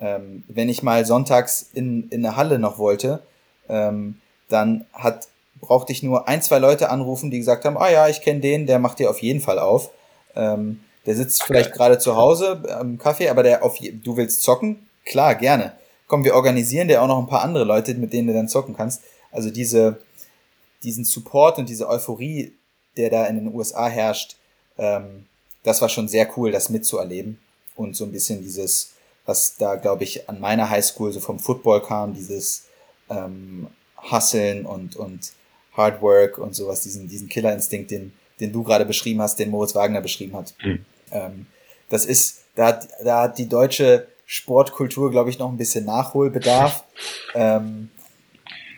Ähm, wenn ich mal sonntags in, in eine Halle noch wollte, ähm, dann hat, brauchte ich nur ein, zwei Leute anrufen, die gesagt haben, ah ja, ich kenne den, der macht dir auf jeden Fall auf. Ähm, der sitzt vielleicht gerade zu Hause am Kaffee, aber der auf, du willst zocken? Klar, gerne komm, wir organisieren dir auch noch ein paar andere Leute, mit denen du dann zocken kannst. Also diese, diesen Support und diese Euphorie, der da in den USA herrscht, ähm, das war schon sehr cool, das mitzuerleben. Und so ein bisschen dieses, was da, glaube ich, an meiner Highschool so vom Football kam, dieses ähm, Husteln und, und Hard Work und sowas, diesen, diesen Killerinstinkt, den, den du gerade beschrieben hast, den Moritz Wagner beschrieben hat. Mhm. Ähm, das ist, da hat, da hat die deutsche Sportkultur, glaube ich, noch ein bisschen Nachholbedarf. Ähm,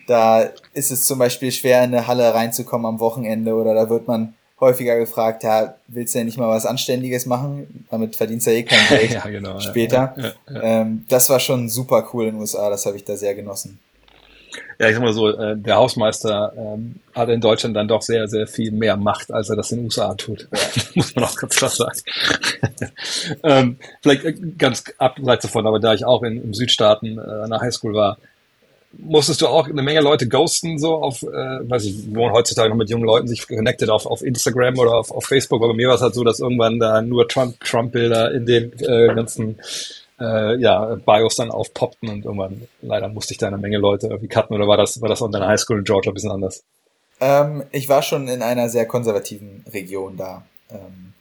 da ist es zum Beispiel schwer, in eine Halle reinzukommen am Wochenende oder da wird man häufiger gefragt, ja, willst du ja nicht mal was Anständiges machen? Damit verdienst du ja eh kein Geld ja, genau, später. Ja, ja, ähm, das war schon super cool in den USA, das habe ich da sehr genossen ja, ich sag mal so, äh, der Hausmeister ähm, hat in Deutschland dann doch sehr, sehr viel mehr Macht, als er das in den USA tut. Muss man auch ganz klar sagen. ähm, vielleicht äh, ganz abseits davon, aber da ich auch in, im Südstaaten äh, an der Highschool war, musstest du auch eine Menge Leute ghosten, so auf, äh, weiß ich, wo man heutzutage noch mit jungen Leuten sich connected auf, auf Instagram oder auf, auf Facebook, aber bei mir war es halt so, dass irgendwann da nur Trump-Bilder Trump in den äh, ganzen äh, ja, BIOS dann aufpoppten und irgendwann leider musste ich da eine Menge Leute irgendwie cutten oder war das, war das an deiner Highschool in Georgia ein bisschen anders? Ähm, ich war schon in einer sehr konservativen Region da. Ähm,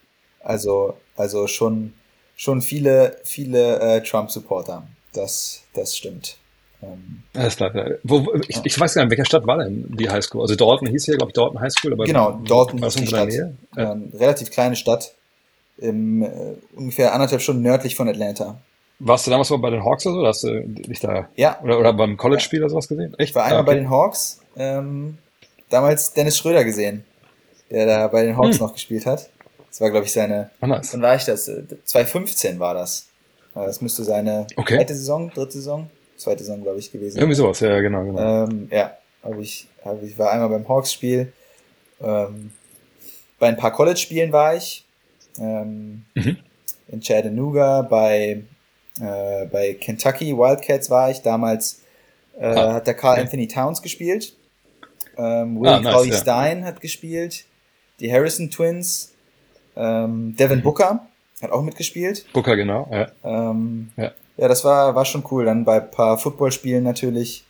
also, also schon, schon viele, viele äh, Trump-Supporter. Das, das stimmt. Ähm, Alles klar. Wo, wo, ich, ich, weiß gar nicht, in welcher Stadt war denn die Highschool? Also Dalton hieß hier, glaube ich, Dalton Highschool. Aber genau, Dalton ist die Stadt. Nähe? Ähm, relativ kleine Stadt. Im, äh, ungefähr anderthalb Stunden nördlich von Atlanta. Warst du damals mal bei den Hawks oder so? Hast du dich da ja. oder, oder beim College-Spiel ja. oder sowas gesehen? Echt? Ich war einmal ah, okay. bei den Hawks, ähm, damals Dennis Schröder gesehen, der da bei den Hawks hm. noch gespielt hat. Das war, glaube ich, seine. Oh, nice. Wann war ich das? 2015 war das. Das müsste seine okay. zweite Saison, dritte Saison, zweite Saison, glaube ich, gewesen. Irgendwie sowas, ja, genau, genau. Ähm, ja, habe ich, hab ich war einmal beim Hawks-Spiel. Ähm, bei ein paar College-Spielen war ich. Ähm, mhm. In Chattanooga, bei äh, bei Kentucky Wildcats war ich. Damals äh, ah, hat der Carl okay. Anthony Towns gespielt. Ähm, Willie ah, nice, Crowley ja. Stein hat gespielt. Die Harrison Twins. Ähm, Devin mhm. Booker hat auch mitgespielt. Booker, genau. Ja, ähm, ja. ja das war, war schon cool. Dann bei ein paar Footballspielen natürlich.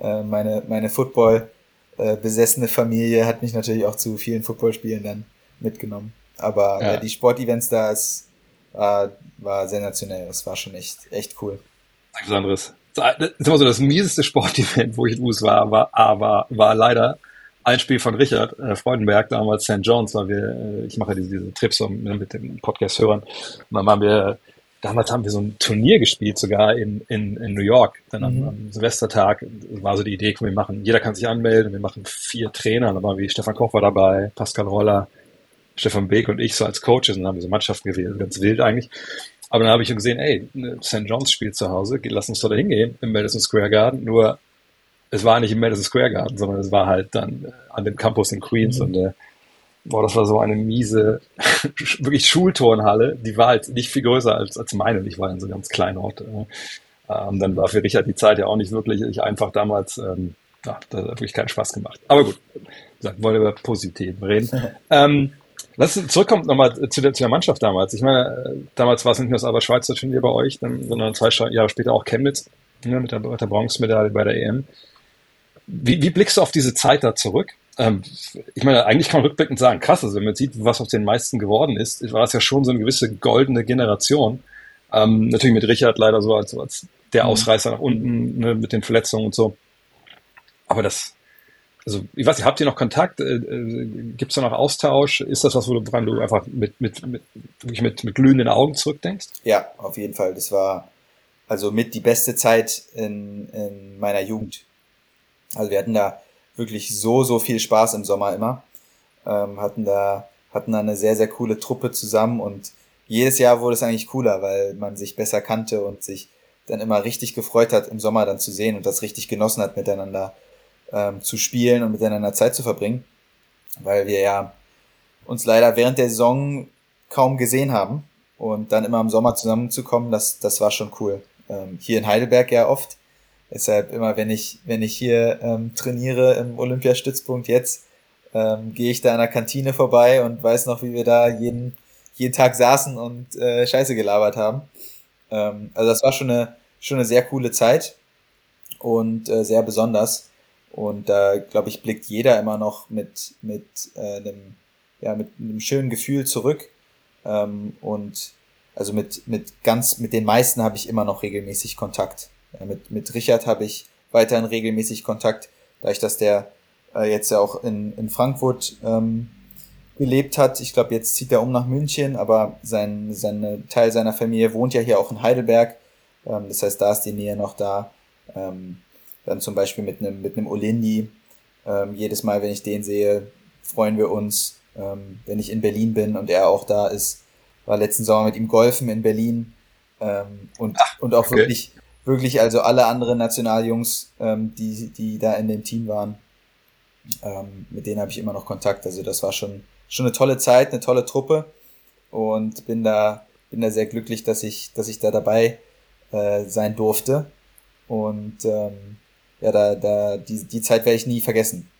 Äh, meine, meine Football äh, besessene Familie hat mich natürlich auch zu vielen Footballspielen dann mitgenommen. Aber ja. äh, die Sportevents da ist, war, war sensationell. Das war schon echt, echt cool. Was anderes. das ist immer so das mieseste Sportevent, wo ich in den USA war, war, war leider ein Spiel von Richard äh, Freudenberg, damals St. John's, weil wir, äh, ich mache diese, diese Trips so, ne, mit den Podcast-Hörern. Dann waren wir, damals haben wir so ein Turnier gespielt, sogar in, in, in New York, dann am, mhm. am Silvestertag. war so die Idee, wir machen, jeder kann sich anmelden, wir machen vier Trainer, da waren wie Stefan Koch war dabei, Pascal Roller, Stefan Beek und ich so als Coaches und dann haben wir so Mannschaften gewählt, ganz wild eigentlich. Aber dann habe ich gesehen, ey, St. John's spielt zu Hause, lass uns doch da hingehen im Madison Square Garden. Nur es war nicht im Madison Square Garden, sondern es war halt dann äh, an dem Campus in Queens mhm. und äh, boah, das war so eine miese, wirklich Schulturnhalle, die war halt nicht viel größer als, als meine und ich war in so einem ganz kleinen Ort. Äh, ähm, dann war für Richard die Zeit ja auch nicht wirklich ich einfach damals, ähm, ja, das hat wirklich keinen Spaß gemacht. Aber gut, gesagt, wollen wir über Positiven reden. ähm, Lass uns zurückkommen nochmal zu der, zu der Mannschaft damals. Ich meine, damals war es nicht nur das aber Schweizer Turnier bei euch, sondern zwei Jahre später auch Chemnitz ne, mit der, mit der Bronzemedaille bei der EM. Wie, wie blickst du auf diese Zeit da zurück? Ähm, ich meine, eigentlich kann man rückblickend sagen, krass, also wenn man sieht, was aus den meisten geworden ist, war es ja schon so eine gewisse goldene Generation. Ähm, natürlich mit Richard leider so als, als der mhm. Ausreißer nach unten ne, mit den Verletzungen und so. Aber das, also ich weiß nicht, habt ihr noch Kontakt? Äh, äh Gibt es da noch Austausch? Ist das was, woran du einfach mit, mit, mit, wirklich mit, mit glühenden Augen zurückdenkst? Ja, auf jeden Fall. Das war also mit die beste Zeit in, in meiner Jugend. Also wir hatten da wirklich so, so viel Spaß im Sommer immer. Ähm, hatten da, hatten da eine sehr, sehr coole Truppe zusammen und jedes Jahr wurde es eigentlich cooler, weil man sich besser kannte und sich dann immer richtig gefreut hat, im Sommer dann zu sehen und das richtig genossen hat, miteinander ähm, zu spielen und miteinander Zeit zu verbringen. Weil wir ja uns leider während der Saison kaum gesehen haben und dann immer im Sommer zusammenzukommen, das, das war schon cool. Ähm, hier in Heidelberg ja oft Deshalb immer, wenn ich, wenn ich hier ähm, trainiere im Olympiastützpunkt jetzt, ähm, gehe ich da an der Kantine vorbei und weiß noch, wie wir da jeden, jeden Tag saßen und äh, Scheiße gelabert haben. Ähm, also das war schon eine, schon eine sehr coole Zeit und äh, sehr besonders. Und da, glaube ich, blickt jeder immer noch mit, mit, äh, einem, ja, mit einem schönen Gefühl zurück. Ähm, und also mit, mit ganz, mit den meisten habe ich immer noch regelmäßig Kontakt. Ja, mit, mit Richard habe ich weiterhin regelmäßig Kontakt, da ich, dass der äh, jetzt ja auch in, in Frankfurt ähm, gelebt hat. Ich glaube, jetzt zieht er um nach München, aber sein, sein Teil seiner Familie wohnt ja hier auch in Heidelberg. Ähm, das heißt, da ist die Nähe noch da. Ähm, dann zum Beispiel mit einem mit einem Olindi. Ähm, jedes Mal, wenn ich den sehe, freuen wir uns. Ähm, wenn ich in Berlin bin und er auch da ist, war letzten Sommer mit ihm golfen in Berlin. Ähm, und, Ach, und auch okay. wirklich wirklich also alle anderen Nationaljungs, ähm, die, die da in dem Team waren, ähm, mit denen habe ich immer noch Kontakt. Also das war schon, schon eine tolle Zeit, eine tolle Truppe und bin da, bin da sehr glücklich, dass ich, dass ich da dabei äh, sein durfte. Und ähm, ja, da, da, die, die Zeit werde ich nie vergessen.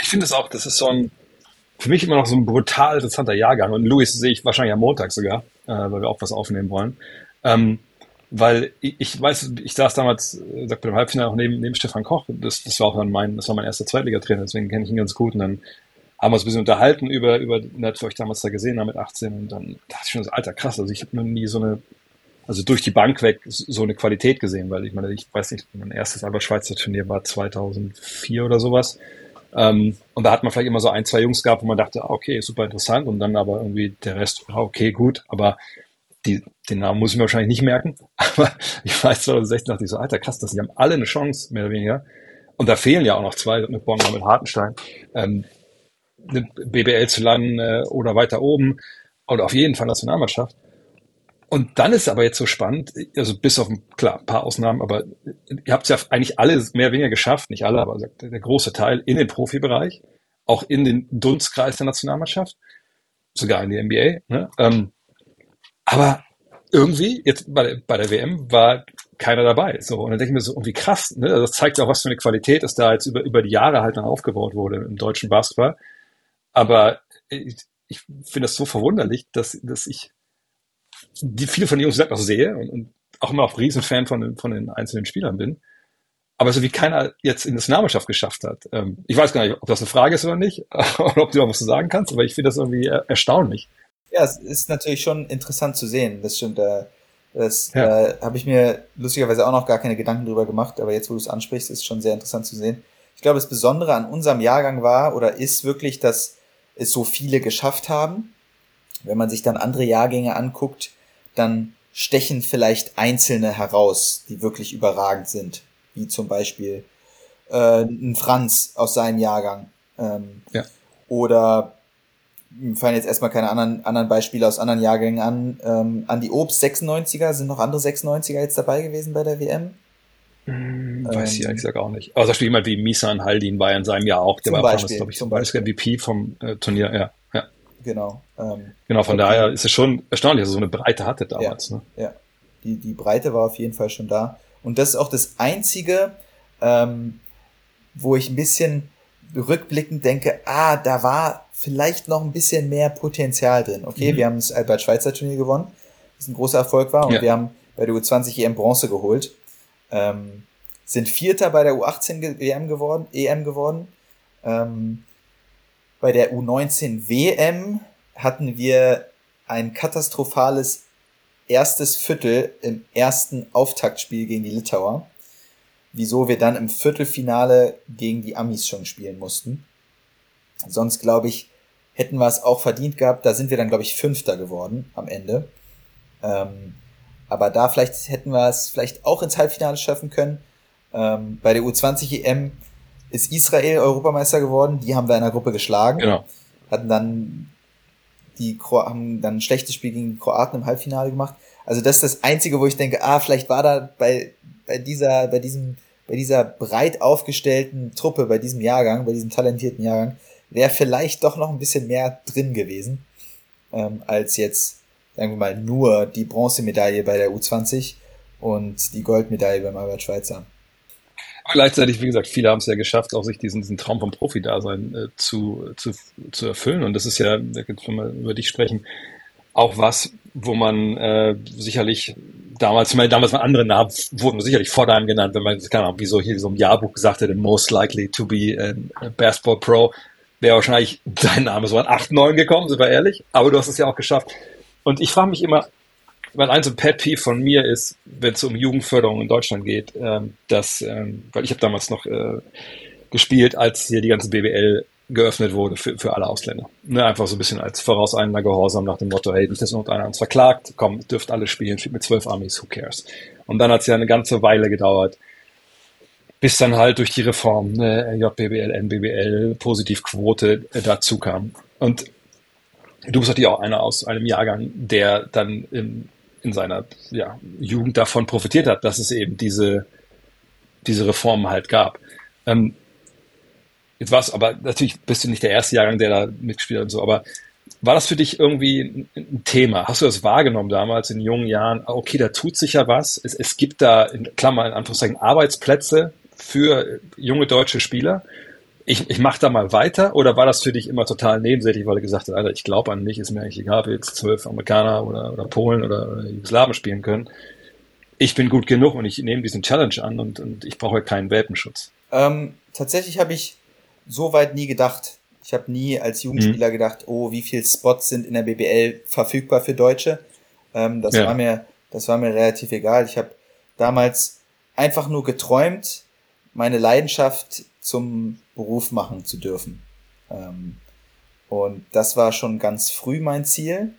Ich finde es auch, das ist so ein, für mich immer noch so ein brutal interessanter Jahrgang. Und Luis sehe ich wahrscheinlich am Montag sogar, äh, weil wir auch was aufnehmen wollen. Ähm, weil ich, ich weiß, ich saß damals, äh, sagt beim Halbfinale auch neben, neben Stefan Koch. Das, das war auch dann mein, das war mein erster Zweitligatrainer, deswegen kenne ich ihn ganz gut. Und dann haben wir uns ein bisschen unterhalten über, über, als wir euch damals da gesehen haben mit 18. Und dann dachte ich schon alter, krass. Also ich habe noch nie so eine, also durch die Bank weg so eine Qualität gesehen, weil ich meine, ich weiß nicht, mein erstes Albert-Schweizer Turnier war 2004 oder sowas. Ähm, und da hat man vielleicht immer so ein, zwei Jungs gehabt, wo man dachte, ah, okay, super interessant. Und dann aber irgendwie der Rest, ah, okay, gut. Aber die, den Namen muss ich mir wahrscheinlich nicht merken, aber ich weiß 2016 dachte ich so, alter krass, das, die haben alle eine Chance, mehr oder weniger. Und da fehlen ja auch noch zwei mit Bonn und mit Hartenstein, ähm, BBL zu landen äh, oder weiter oben oder auf jeden Fall Nationalmannschaft. Und dann ist aber jetzt so spannend, also bis auf, klar, ein paar Ausnahmen, aber ihr habt es ja eigentlich alle mehr oder weniger geschafft, nicht alle, aber der große Teil in den Profibereich, auch in den Dunstkreis der Nationalmannschaft, sogar in die NBA. Ne? Ähm, aber irgendwie, jetzt bei, der, bei der WM war keiner dabei. So, und dann denke ich mir so, irgendwie krass, ne? Also das zeigt ja auch, was für eine Qualität es da jetzt über, über die Jahre halt dann aufgebaut wurde im deutschen Basketball. Aber ich, ich finde das so verwunderlich, dass, dass ich die viele von den Jungs noch sehe und, und auch immer auch Riesenfan von den, von den einzelnen Spielern bin. Aber so wie keiner jetzt in das Namensschaft geschafft hat. Ähm, ich weiß gar nicht, ob das eine Frage ist oder nicht, oder ob du auch was zu sagen kannst, aber ich finde das irgendwie erstaunlich. Ja, es ist natürlich schon interessant zu sehen. Das stimmt. Da, Das ja. äh, habe ich mir lustigerweise auch noch gar keine Gedanken drüber gemacht, aber jetzt, wo du es ansprichst, ist schon sehr interessant zu sehen. Ich glaube, das Besondere an unserem Jahrgang war oder ist wirklich, dass es so viele geschafft haben. Wenn man sich dann andere Jahrgänge anguckt, dann stechen vielleicht einzelne heraus, die wirklich überragend sind, wie zum Beispiel äh, ein Franz aus seinem Jahrgang. Ähm, ja. Oder mir fallen jetzt erstmal keine anderen, anderen Beispiele aus anderen Jahrgängen an. Ähm, an die Obst 96er, sind noch andere 96er jetzt dabei gewesen bei der WM? Hm, weiß ich ehrlich gesagt auch nicht. Aber zum Beispiel jemand wie Misan Haldin war in seinem Jahr auch, der war Beispiel, glaube ich, zum Beispiel MVP vom äh, Turnier, ja. Genau. Ähm, genau, von daher ist es schon erstaunlich, dass er so eine Breite hatte damals. Ja, ne? ja. Die, die Breite war auf jeden Fall schon da. Und das ist auch das Einzige, ähm, wo ich ein bisschen rückblickend denke, ah, da war vielleicht noch ein bisschen mehr Potenzial drin. Okay, mhm. wir haben das Albert-Schweitzer-Turnier gewonnen, was ein großer Erfolg war, und ja. wir haben bei der U20 EM Bronze geholt. Ähm, sind Vierter bei der U18 WM geworden, EM geworden. Ähm, bei der U19 WM hatten wir ein katastrophales erstes Viertel im ersten Auftaktspiel gegen die Litauer. Wieso wir dann im Viertelfinale gegen die Amis schon spielen mussten. Sonst glaube ich, hätten wir es auch verdient gehabt. Da sind wir dann, glaube ich, Fünfter geworden am Ende. Ähm, aber da vielleicht hätten wir es vielleicht auch ins Halbfinale schaffen können. Ähm, bei der U20 EM ist Israel Europameister geworden. Die haben wir in der Gruppe geschlagen. Genau. Hatten dann die Kro haben dann ein schlechtes Spiel gegen die Kroaten im Halbfinale gemacht. Also das ist das Einzige, wo ich denke, ah, vielleicht war da bei, bei dieser, bei diesem, bei dieser breit aufgestellten Truppe, bei diesem Jahrgang, bei diesem talentierten Jahrgang, wäre vielleicht doch noch ein bisschen mehr drin gewesen, ähm, als jetzt sagen wir mal, nur die Bronzemedaille bei der U20 und die Goldmedaille beim Albert Schweitzer. Gleichzeitig, wie gesagt, viele haben es ja geschafft, auch sich diesen, diesen Traum vom Profi-Dasein äh, zu, zu, zu erfüllen. Und das ist ja, wenn wir über dich sprechen, auch was, wo man äh, sicherlich damals, ich meine, damals waren andere Namen, wurden sicherlich vor deinem genannt, wenn man, keine Ahnung, wie so hier so im Jahrbuch gesagt hätte, most likely to be a Basketball Pro, wäre wahrscheinlich dein Name so an 8, 9 gekommen, sind wir ehrlich. Aber du hast es ja auch geschafft. Und ich frage mich immer, weil ein so ein Pet Peeve von mir ist, wenn es um Jugendförderung in Deutschland geht, ähm, dass, ähm, weil ich habe damals noch äh, gespielt, als hier die ganze BWL geöffnet wurde für, für alle Ausländer. Ne, einfach so ein bisschen als vorauseilender Gehorsam nach dem Motto, hey, nicht, dass irgendeiner uns verklagt, komm, dürft alle spielen, mit zwölf Amis, who cares. Und dann hat es ja eine ganze Weile gedauert, bis dann halt durch die Reform, ne, JBBL, NBBL, Positivquote äh, dazu kam. Und Du bist natürlich auch einer aus einem Jahrgang, der dann in, in seiner ja, Jugend davon profitiert hat, dass es eben diese, diese Reformen halt gab. Ähm, jetzt war es aber, natürlich bist du nicht der erste Jahrgang, der da mitgespielt hat und so, aber war das für dich irgendwie ein, ein Thema? Hast du das wahrgenommen damals in jungen Jahren? Okay, da tut sich ja was. Es, es gibt da, in Klammer, in Anführungszeichen, Arbeitsplätze für junge deutsche Spieler ich, ich mache da mal weiter oder war das für dich immer total nebensächlich, weil du gesagt hast, Alter, ich glaube an mich, ist mir eigentlich egal, ob jetzt zwölf Amerikaner oder, oder Polen oder, oder Jugoslawen spielen können. Ich bin gut genug und ich nehme diesen Challenge an und, und ich brauche keinen Welpenschutz. Ähm, tatsächlich habe ich so weit nie gedacht. Ich habe nie als Jugendspieler mhm. gedacht, oh, wie viele Spots sind in der BBL verfügbar für Deutsche. Ähm, das ja. war mir, das war mir relativ egal. Ich habe damals einfach nur geträumt, meine Leidenschaft zum Beruf machen zu dürfen. Ähm, und das war schon ganz früh mein Ziel.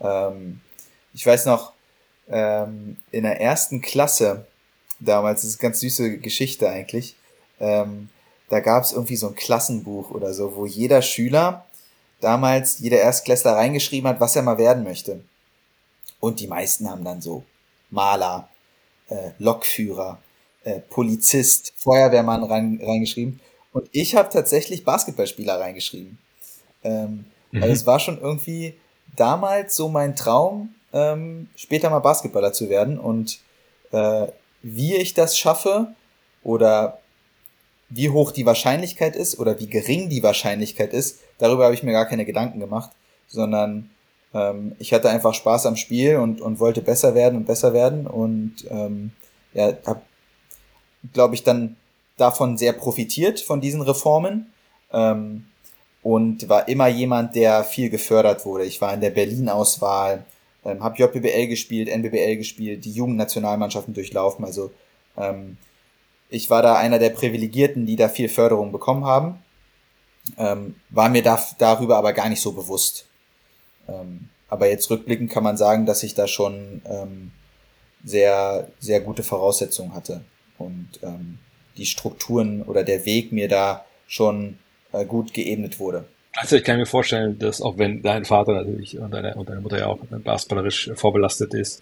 Ähm, ich weiß noch, ähm, in der ersten Klasse, damals, das ist eine ganz süße Geschichte eigentlich, ähm, da gab es irgendwie so ein Klassenbuch oder so, wo jeder Schüler damals, jeder Erstklässler reingeschrieben hat, was er mal werden möchte. Und die meisten haben dann so Maler, äh, Lokführer, äh, Polizist, Feuerwehrmann rein, reingeschrieben. Und ich habe tatsächlich Basketballspieler reingeschrieben. Ähm, mhm. Also es war schon irgendwie damals so mein Traum, ähm, später mal Basketballer zu werden. Und äh, wie ich das schaffe oder wie hoch die Wahrscheinlichkeit ist oder wie gering die Wahrscheinlichkeit ist, darüber habe ich mir gar keine Gedanken gemacht, sondern ähm, ich hatte einfach Spaß am Spiel und, und wollte besser werden und besser werden und ähm, ja, habe, glaube ich, dann davon sehr profitiert, von diesen Reformen. Ähm, und war immer jemand, der viel gefördert wurde. Ich war in der Berlin-Auswahl, ähm, habe JBL gespielt, NBBL gespielt, die Jugendnationalmannschaften durchlaufen. Also ähm, ich war da einer der Privilegierten, die da viel Förderung bekommen haben. Ähm, war mir da, darüber aber gar nicht so bewusst. Ähm, aber jetzt rückblickend kann man sagen, dass ich da schon ähm, sehr, sehr gute Voraussetzungen hatte und ähm, die Strukturen oder der Weg mir da schon äh, gut geebnet wurde. Also ich kann mir vorstellen, dass auch wenn dein Vater natürlich und deine, und deine Mutter ja auch basketballerisch vorbelastet ist,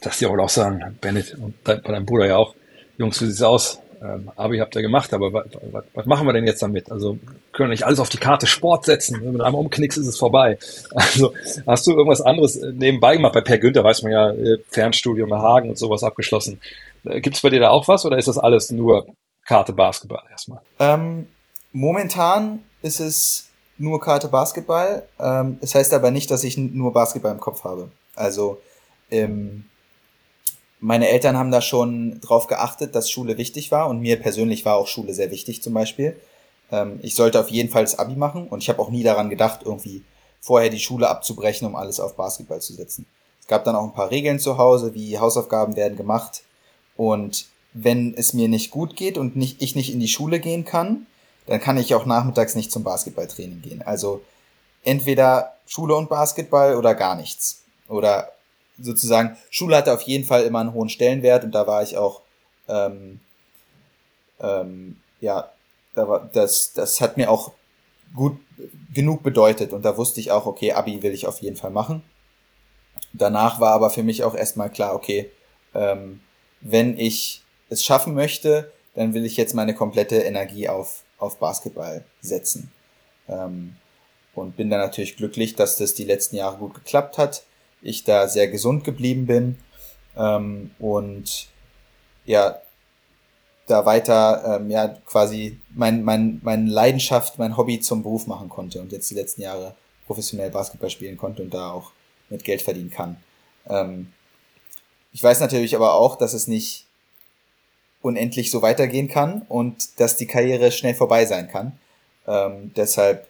dass die auch auch sagen, Bennett und dein, dein Bruder ja auch, Jungs, wie sieht's aus? Ähm, Abi habt ihr gemacht, aber was, machen wir denn jetzt damit? Also können wir nicht alles auf die Karte Sport setzen. Wenn du einmal umknickst, ist es vorbei. Also hast du irgendwas anderes nebenbei gemacht? Bei Per Günther weiß man ja, äh, Fernstudium in Hagen und sowas abgeschlossen. Äh, Gibt es bei dir da auch was oder ist das alles nur Karte Basketball erstmal? Ähm, momentan ist es nur Karte Basketball. Ähm, das heißt aber nicht, dass ich nur Basketball im Kopf habe. Also ähm, meine Eltern haben da schon drauf geachtet, dass Schule wichtig war und mir persönlich war auch Schule sehr wichtig zum Beispiel. Ähm, ich sollte auf jeden Fall das Abi machen und ich habe auch nie daran gedacht, irgendwie vorher die Schule abzubrechen, um alles auf Basketball zu setzen. Es gab dann auch ein paar Regeln zu Hause, wie Hausaufgaben werden gemacht und wenn es mir nicht gut geht und nicht, ich nicht in die Schule gehen kann, dann kann ich auch nachmittags nicht zum Basketballtraining gehen. Also entweder Schule und Basketball oder gar nichts. Oder sozusagen, Schule hatte auf jeden Fall immer einen hohen Stellenwert und da war ich auch, ähm, ähm, ja, da war, das, das hat mir auch gut genug bedeutet und da wusste ich auch, okay, Abi will ich auf jeden Fall machen. Danach war aber für mich auch erstmal klar, okay, ähm, wenn ich es schaffen möchte, dann will ich jetzt meine komplette Energie auf auf Basketball setzen. Ähm, und bin da natürlich glücklich, dass das die letzten Jahre gut geklappt hat. Ich da sehr gesund geblieben bin ähm, und ja, da weiter ähm, ja quasi mein, mein, meine Leidenschaft, mein Hobby zum Beruf machen konnte und jetzt die letzten Jahre professionell Basketball spielen konnte und da auch mit Geld verdienen kann. Ähm, ich weiß natürlich aber auch, dass es nicht unendlich so weitergehen kann und dass die Karriere schnell vorbei sein kann. Ähm, deshalb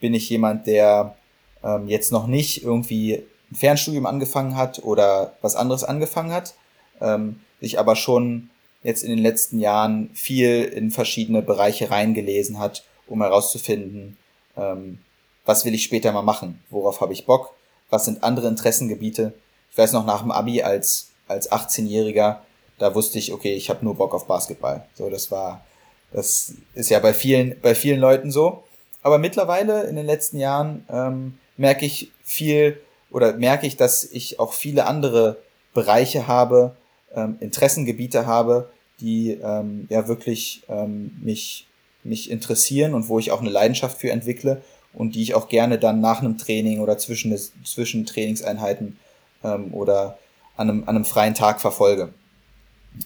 bin ich jemand, der ähm, jetzt noch nicht irgendwie ein Fernstudium angefangen hat oder was anderes angefangen hat, ähm, sich aber schon jetzt in den letzten Jahren viel in verschiedene Bereiche reingelesen hat, um herauszufinden, ähm, was will ich später mal machen, worauf habe ich Bock, was sind andere Interessengebiete. Ich weiß noch nach dem Abi als, als 18-Jähriger da wusste ich, okay, ich habe nur Bock auf Basketball. So, das war, das ist ja bei vielen, bei vielen Leuten so. Aber mittlerweile in den letzten Jahren ähm, merke ich viel oder merke ich, dass ich auch viele andere Bereiche habe, ähm, Interessengebiete habe, die ähm, ja wirklich ähm, mich, mich interessieren und wo ich auch eine Leidenschaft für entwickle und die ich auch gerne dann nach einem Training oder zwischen, zwischen Trainingseinheiten ähm, oder an einem, an einem freien Tag verfolge.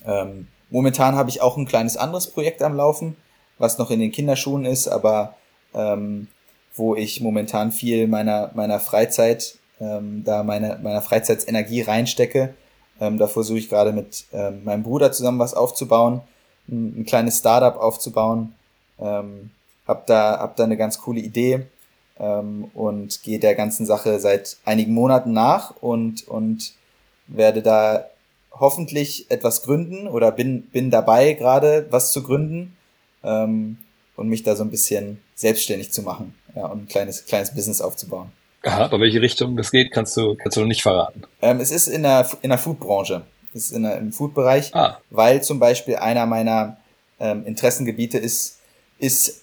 Ähm, momentan habe ich auch ein kleines anderes Projekt am Laufen, was noch in den Kinderschuhen ist, aber ähm, wo ich momentan viel meiner, meiner Freizeit, ähm, da meine, meiner Freizeitsenergie reinstecke. Ähm, da versuche ich gerade mit ähm, meinem Bruder zusammen was aufzubauen, ein, ein kleines Startup aufzubauen. Ähm, hab da, hab da eine ganz coole Idee ähm, und gehe der ganzen Sache seit einigen Monaten nach und, und werde da hoffentlich etwas gründen oder bin, bin dabei gerade was zu gründen ähm, und mich da so ein bisschen selbstständig zu machen ja, und ein kleines, kleines Business aufzubauen. Aha, aber welche Richtung das geht, kannst du, kannst du noch nicht verraten. Ähm, es ist in der, in der Foodbranche. Es ist in der, im Foodbereich, ah. weil zum Beispiel einer meiner ähm, Interessengebiete ist, ist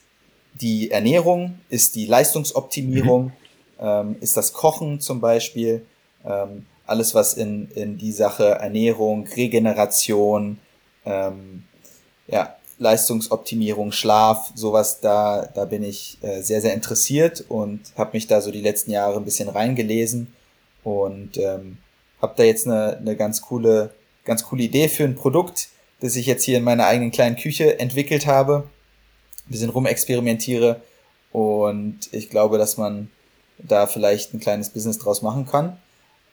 die Ernährung, ist die Leistungsoptimierung, mhm. ähm, ist das Kochen zum Beispiel. Ähm, alles, was in, in die Sache Ernährung, Regeneration, ähm, ja, Leistungsoptimierung, Schlaf, sowas, da, da bin ich äh, sehr, sehr interessiert und habe mich da so die letzten Jahre ein bisschen reingelesen und ähm, habe da jetzt eine, eine ganz coole, ganz coole Idee für ein Produkt, das ich jetzt hier in meiner eigenen kleinen Küche entwickelt habe, ein bisschen rumexperimentiere und ich glaube, dass man da vielleicht ein kleines Business draus machen kann.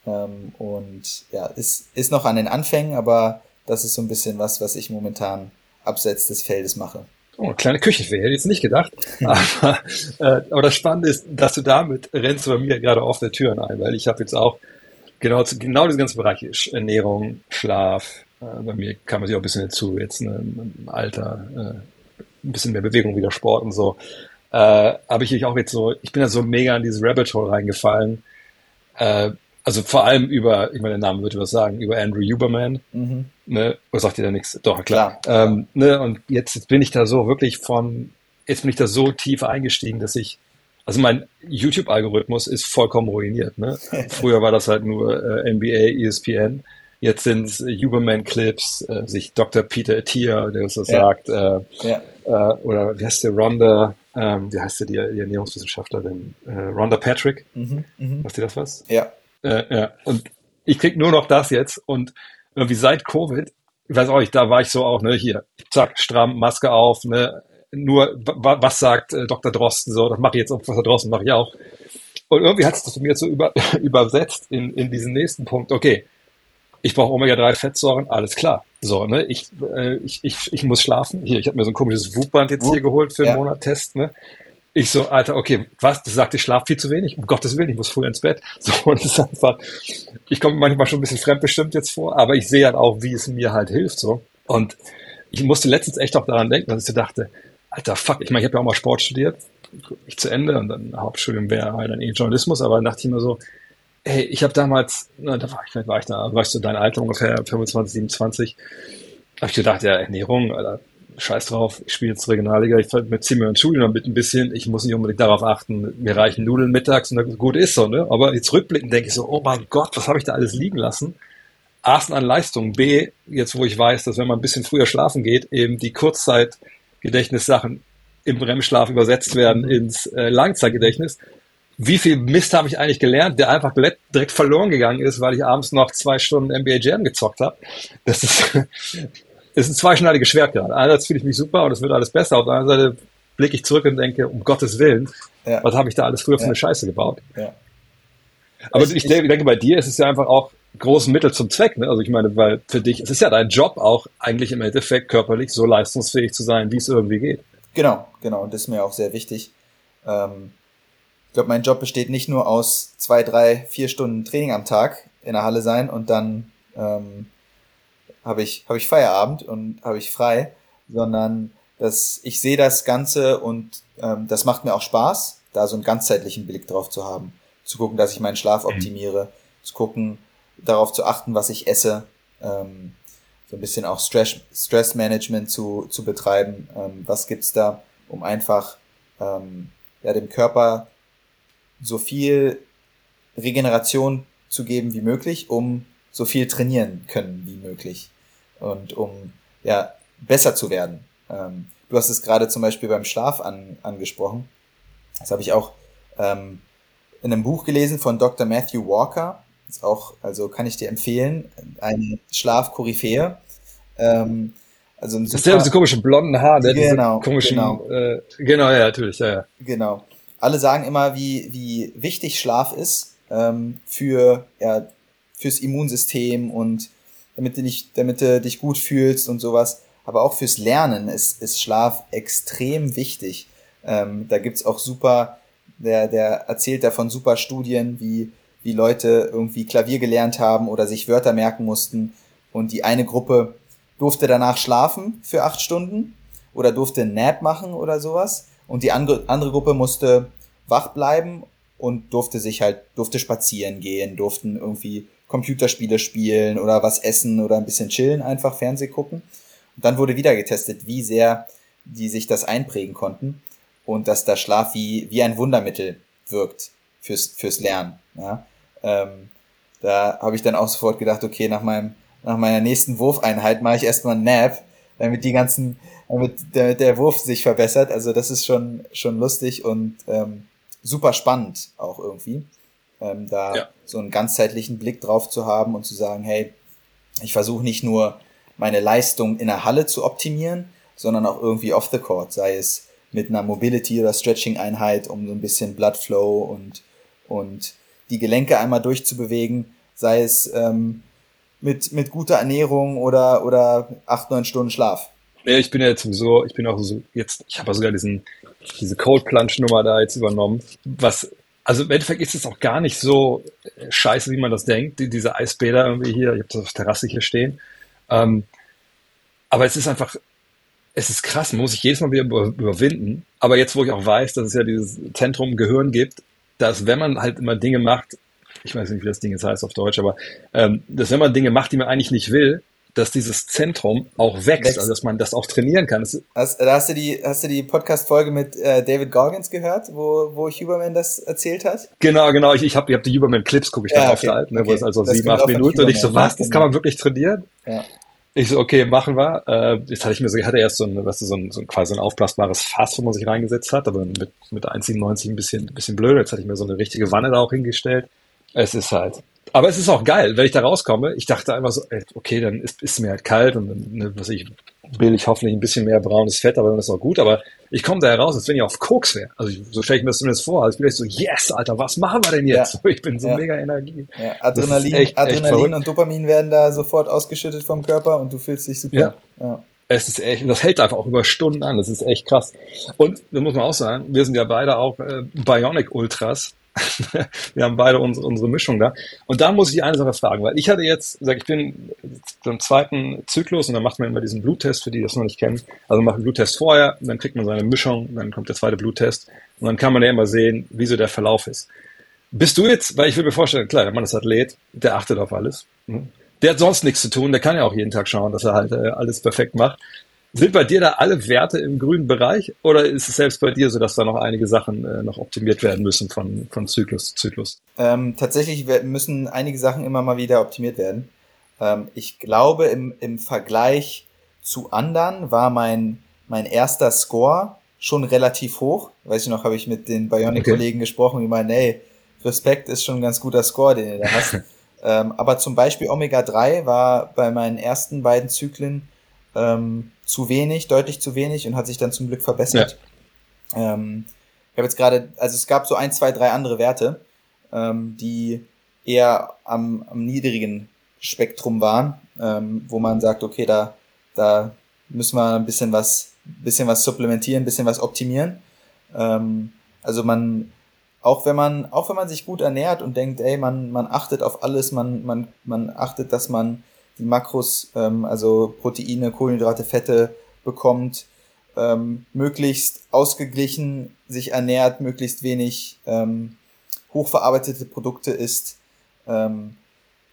Ähm, und ja, ist, ist noch an den Anfängen, aber das ist so ein bisschen was, was ich momentan abseits des Feldes mache. Oh, kleine Küchenfee, hätte ich jetzt nicht gedacht. aber, äh, aber das Spannende ist, dass du damit rennst bei mir gerade offene Türen ein, weil ich habe jetzt auch genau, genau diese ganzen Bereiche, Ernährung, Schlaf, äh, bei mir kam es ja auch ein bisschen hinzu, jetzt ne, im Alter, äh, ein bisschen mehr Bewegung, wieder Sport und so. Äh, habe ich auch jetzt so, ich bin da so mega in dieses Rabbit Hole reingefallen. Äh, also vor allem über, ich meine, der Name würde was sagen, über Andrew Huberman. Mhm. Ne? Oder sagt ihr da nichts? Doch, klar. klar. Ähm, ne? Und jetzt bin ich da so wirklich von, jetzt bin ich da so tief eingestiegen, dass ich, also mein YouTube-Algorithmus ist vollkommen ruiniert. Ne? Früher war das halt nur äh, NBA, ESPN. Jetzt sind es Huberman-Clips, äh, sich Dr. Peter Attia, der uns das ja. sagt, äh, ja. äh, oder wie heißt der, Rhonda, ähm, wie heißt der, die, die Ernährungswissenschaftlerin, äh, Rhonda Patrick, mhm, mh. sagt ihr das was? Ja. Äh, ja. Und ich krieg nur noch das jetzt und irgendwie seit Covid, ich weiß auch nicht, da war ich so auch, ne, hier, zack, stramm, Maske auf, ne, nur, was sagt äh, Dr. Drosten so, das mache ich jetzt auch, Professor Drosten mache ich auch. Und irgendwie hat es das mich jetzt so über, übersetzt in, in diesen nächsten Punkt, okay, ich brauche Omega-3-Fettsäuren, alles klar. So, ne, ich, äh, ich, ich, ich muss schlafen. Hier, ich habe mir so ein komisches Wutband jetzt hier geholt für einen ja. Monat Test, ne? Ich so, Alter, okay, was? Du sagst, ich schlafe viel zu wenig? Um Gottes Willen, ich muss früh ins Bett. So, und es ist einfach, ich komme manchmal schon ein bisschen fremdbestimmt jetzt vor, aber ich sehe halt auch, wie es mir halt hilft, so. Und ich musste letztens echt auch daran denken, dass ich so dachte, Alter, fuck, ich meine, ich habe ja auch mal Sport studiert, ich zu Ende und dann Hauptstudium wäre halt dann eh Journalismus, aber dann dachte ich mir so, Hey, ich habe damals, na, da war ich, vielleicht war ich da, ich so dein Alter ungefähr, 25, 27, habe ich gedacht, ja, Ernährung, Alter, scheiß drauf, ich spiele jetzt Regionalliga, ich ziehe mir ein Studium damit ein bisschen, ich muss nicht unbedingt darauf achten, mir reichen Nudeln mittags und dann gut ist so, ne? Aber jetzt rückblickend denke ich so, oh mein Gott, was habe ich da alles liegen lassen? A an Leistung, B, jetzt wo ich weiß, dass wenn man ein bisschen früher schlafen geht, eben die Kurzzeitgedächtnissachen im REM-Schlaf übersetzt werden ins äh, Langzeitgedächtnis wie viel Mist habe ich eigentlich gelernt, der einfach direkt verloren gegangen ist, weil ich abends noch zwei Stunden NBA Jam gezockt habe. Das ist, ist ein zweischneidiges Schwert gerade. Einerseits fühle ich mich super und es wird alles besser. Auf der anderen Seite blicke ich zurück und denke, um Gottes Willen, ja. was habe ich da alles früher für eine Scheiße gebaut? Aber ich, ich, denke, bei dir ist es ja einfach auch großen Mittel zum Zweck. Ne? Also ich meine, weil für dich, es ist ja dein Job auch eigentlich im Endeffekt körperlich so leistungsfähig zu sein, wie es irgendwie geht. Genau, genau. Und das ist mir auch sehr wichtig. Ähm, ich glaube, mein Job besteht nicht nur aus zwei, drei, vier Stunden Training am Tag in der Halle sein und dann ähm, habe ich, hab ich Feierabend und habe ich frei, sondern dass ich sehe das Ganze und ähm, das macht mir auch Spaß, da so einen ganzheitlichen Blick drauf zu haben. Zu gucken, dass ich meinen Schlaf mhm. optimiere, mhm. zu gucken, darauf zu achten, was ich esse, ähm, so ein bisschen auch Stress, Stressmanagement zu, zu betreiben. Ähm, was gibt's da, um einfach ähm, ja, dem Körper so viel Regeneration zu geben wie möglich, um so viel trainieren können wie möglich und um ja besser zu werden. Ähm, du hast es gerade zum Beispiel beim Schlaf an, angesprochen. Das habe ich auch ähm, in einem Buch gelesen von Dr. Matthew Walker. Ist auch, also kann ich dir empfehlen, eine Schlafkoryphäe. Ähm, also ein super, das ist ja diese komischen blonden Haare, ne? genau, komischen, genau. Äh, genau, ja, natürlich, ja, ja. Genau alle sagen immer, wie, wie wichtig Schlaf ist ähm, für, ja, fürs Immunsystem und damit du, dich, damit du dich gut fühlst und sowas. Aber auch fürs Lernen ist, ist Schlaf extrem wichtig. Ähm, da gibt's auch super, der, der erzählt davon super Studien, wie, wie Leute irgendwie Klavier gelernt haben oder sich Wörter merken mussten. Und die eine Gruppe durfte danach schlafen für acht Stunden oder durfte Nap machen oder sowas. Und die andere, andere Gruppe musste wach bleiben und durfte sich halt, durfte spazieren gehen, durften irgendwie Computerspiele spielen oder was essen oder ein bisschen chillen, einfach Fernseh gucken. Und dann wurde wieder getestet, wie sehr die sich das einprägen konnten und dass der Schlaf wie, wie ein Wundermittel wirkt fürs, fürs Lernen. Ja? Ähm, da habe ich dann auch sofort gedacht, okay, nach meinem, nach meiner nächsten Wurfeinheit mache ich erstmal einen Nap, damit die ganzen damit der, der Wurf sich verbessert. Also das ist schon, schon lustig und ähm, super spannend auch irgendwie. Ähm, da ja. so einen ganzheitlichen Blick drauf zu haben und zu sagen, hey, ich versuche nicht nur meine Leistung in der Halle zu optimieren, sondern auch irgendwie off the court, sei es mit einer Mobility- oder Stretching-Einheit, um so ein bisschen Blood Flow und, und die Gelenke einmal durchzubewegen, sei es ähm, mit, mit guter Ernährung oder, oder acht, neun Stunden Schlaf. Ja, ich bin ja jetzt sowieso, ich bin auch so jetzt, ich habe sogar diesen, diese Cold Plunge Nummer da jetzt übernommen, was also im Endeffekt ist es auch gar nicht so äh, scheiße, wie man das denkt, die, diese Eisbäder irgendwie hier, ich habe das auf der Terrasse hier stehen. Ähm, aber es ist einfach, es ist krass, man muss sich jedes Mal wieder über, überwinden. Aber jetzt, wo ich auch weiß, dass es ja dieses Zentrum Gehirn gibt, dass wenn man halt immer Dinge macht, ich weiß nicht, wie das Ding jetzt heißt auf Deutsch, aber ähm, dass wenn man Dinge macht, die man eigentlich nicht will, dass dieses Zentrum auch wächst, wächst. also dass man das auch trainieren kann. Hast, da hast du die, hast du die Podcast-Folge mit äh, David Goggins gehört, wo, wo Huberman das erzählt hat? Genau, genau. Ich, ich habe ich hab die Huberman-Clips, gucke ich ja, da okay, halt, ne, okay. wo es also das sieben, acht Minuten und ich so, was, das kann man wirklich trainieren? Ja. Ich so, okay, machen wir. Äh, jetzt hatte ich mir so, ich hatte erst so ein, weißt du, so ein, so ein quasi ein aufblasbares Fass, wo man sich reingesetzt hat, aber mit, mit 1,97 ein bisschen, ein bisschen blöd. Jetzt hatte ich mir so eine richtige Wanne da auch hingestellt. Es ist halt, aber es ist auch geil, wenn ich da rauskomme. Ich dachte einfach so, okay, dann ist, ist mir halt kalt und dann, ne, was ich, will ich hoffentlich ein bisschen mehr braunes Fett, aber dann ist auch gut. Aber ich komme da heraus, als wenn ich auf Koks wäre. Also ich, so stelle ich mir das zumindest vor. Also ich bin echt so, yes, Alter, was machen wir denn jetzt? Ja. Ich bin so ja. mega Energie. Ja. Adrenalin, echt, Adrenalin echt und Dopamin werden da sofort ausgeschüttet vom Körper und du fühlst dich super. Ja. ja. Es ist echt, und das hält einfach auch über Stunden an. Das ist echt krass. Und da muss man auch sagen, wir sind ja beide auch äh, Bionic Ultras. wir haben beide unsere, unsere Mischung da. Und da muss ich eine Sache fragen, weil ich hatte jetzt, sag ich bin im zweiten Zyklus und dann macht man immer diesen Bluttest, für die, das noch nicht kennen. Also man macht einen Bluttest vorher, dann kriegt man seine Mischung, dann kommt der zweite Bluttest und dann kann man ja immer sehen, wie so der Verlauf ist. Bist du jetzt, weil ich will mir vorstellen, klar, der Mann ist Athlet, der achtet auf alles. Ne? Der hat sonst nichts zu tun, der kann ja auch jeden Tag schauen, dass er halt äh, alles perfekt macht. Sind bei dir da alle Werte im grünen Bereich oder ist es selbst bei dir so, dass da noch einige Sachen äh, noch optimiert werden müssen von, von Zyklus zu Zyklus? Ähm, tatsächlich müssen einige Sachen immer mal wieder optimiert werden. Ähm, ich glaube, im, im Vergleich zu anderen war mein, mein erster Score schon relativ hoch. Weiß ich noch, habe ich mit den Bionic-Kollegen okay. gesprochen, die meinen, ey, Respekt ist schon ein ganz guter Score, den ihr da hast. ähm, aber zum Beispiel Omega 3 war bei meinen ersten beiden Zyklen ähm, zu wenig, deutlich zu wenig und hat sich dann zum Glück verbessert. Ja. Ähm, ich habe jetzt gerade, also es gab so ein, zwei, drei andere Werte, ähm, die eher am, am niedrigen Spektrum waren, ähm, wo man sagt, okay, da, da müssen wir ein bisschen was, bisschen was supplementieren, ein bisschen was optimieren. Ähm, also man, auch wenn man, auch wenn man sich gut ernährt und denkt, ey, man, man achtet auf alles, man, man, man achtet, dass man die Makros, ähm, also Proteine, Kohlenhydrate, Fette bekommt, ähm, möglichst ausgeglichen sich ernährt, möglichst wenig ähm, hochverarbeitete Produkte isst. Ähm,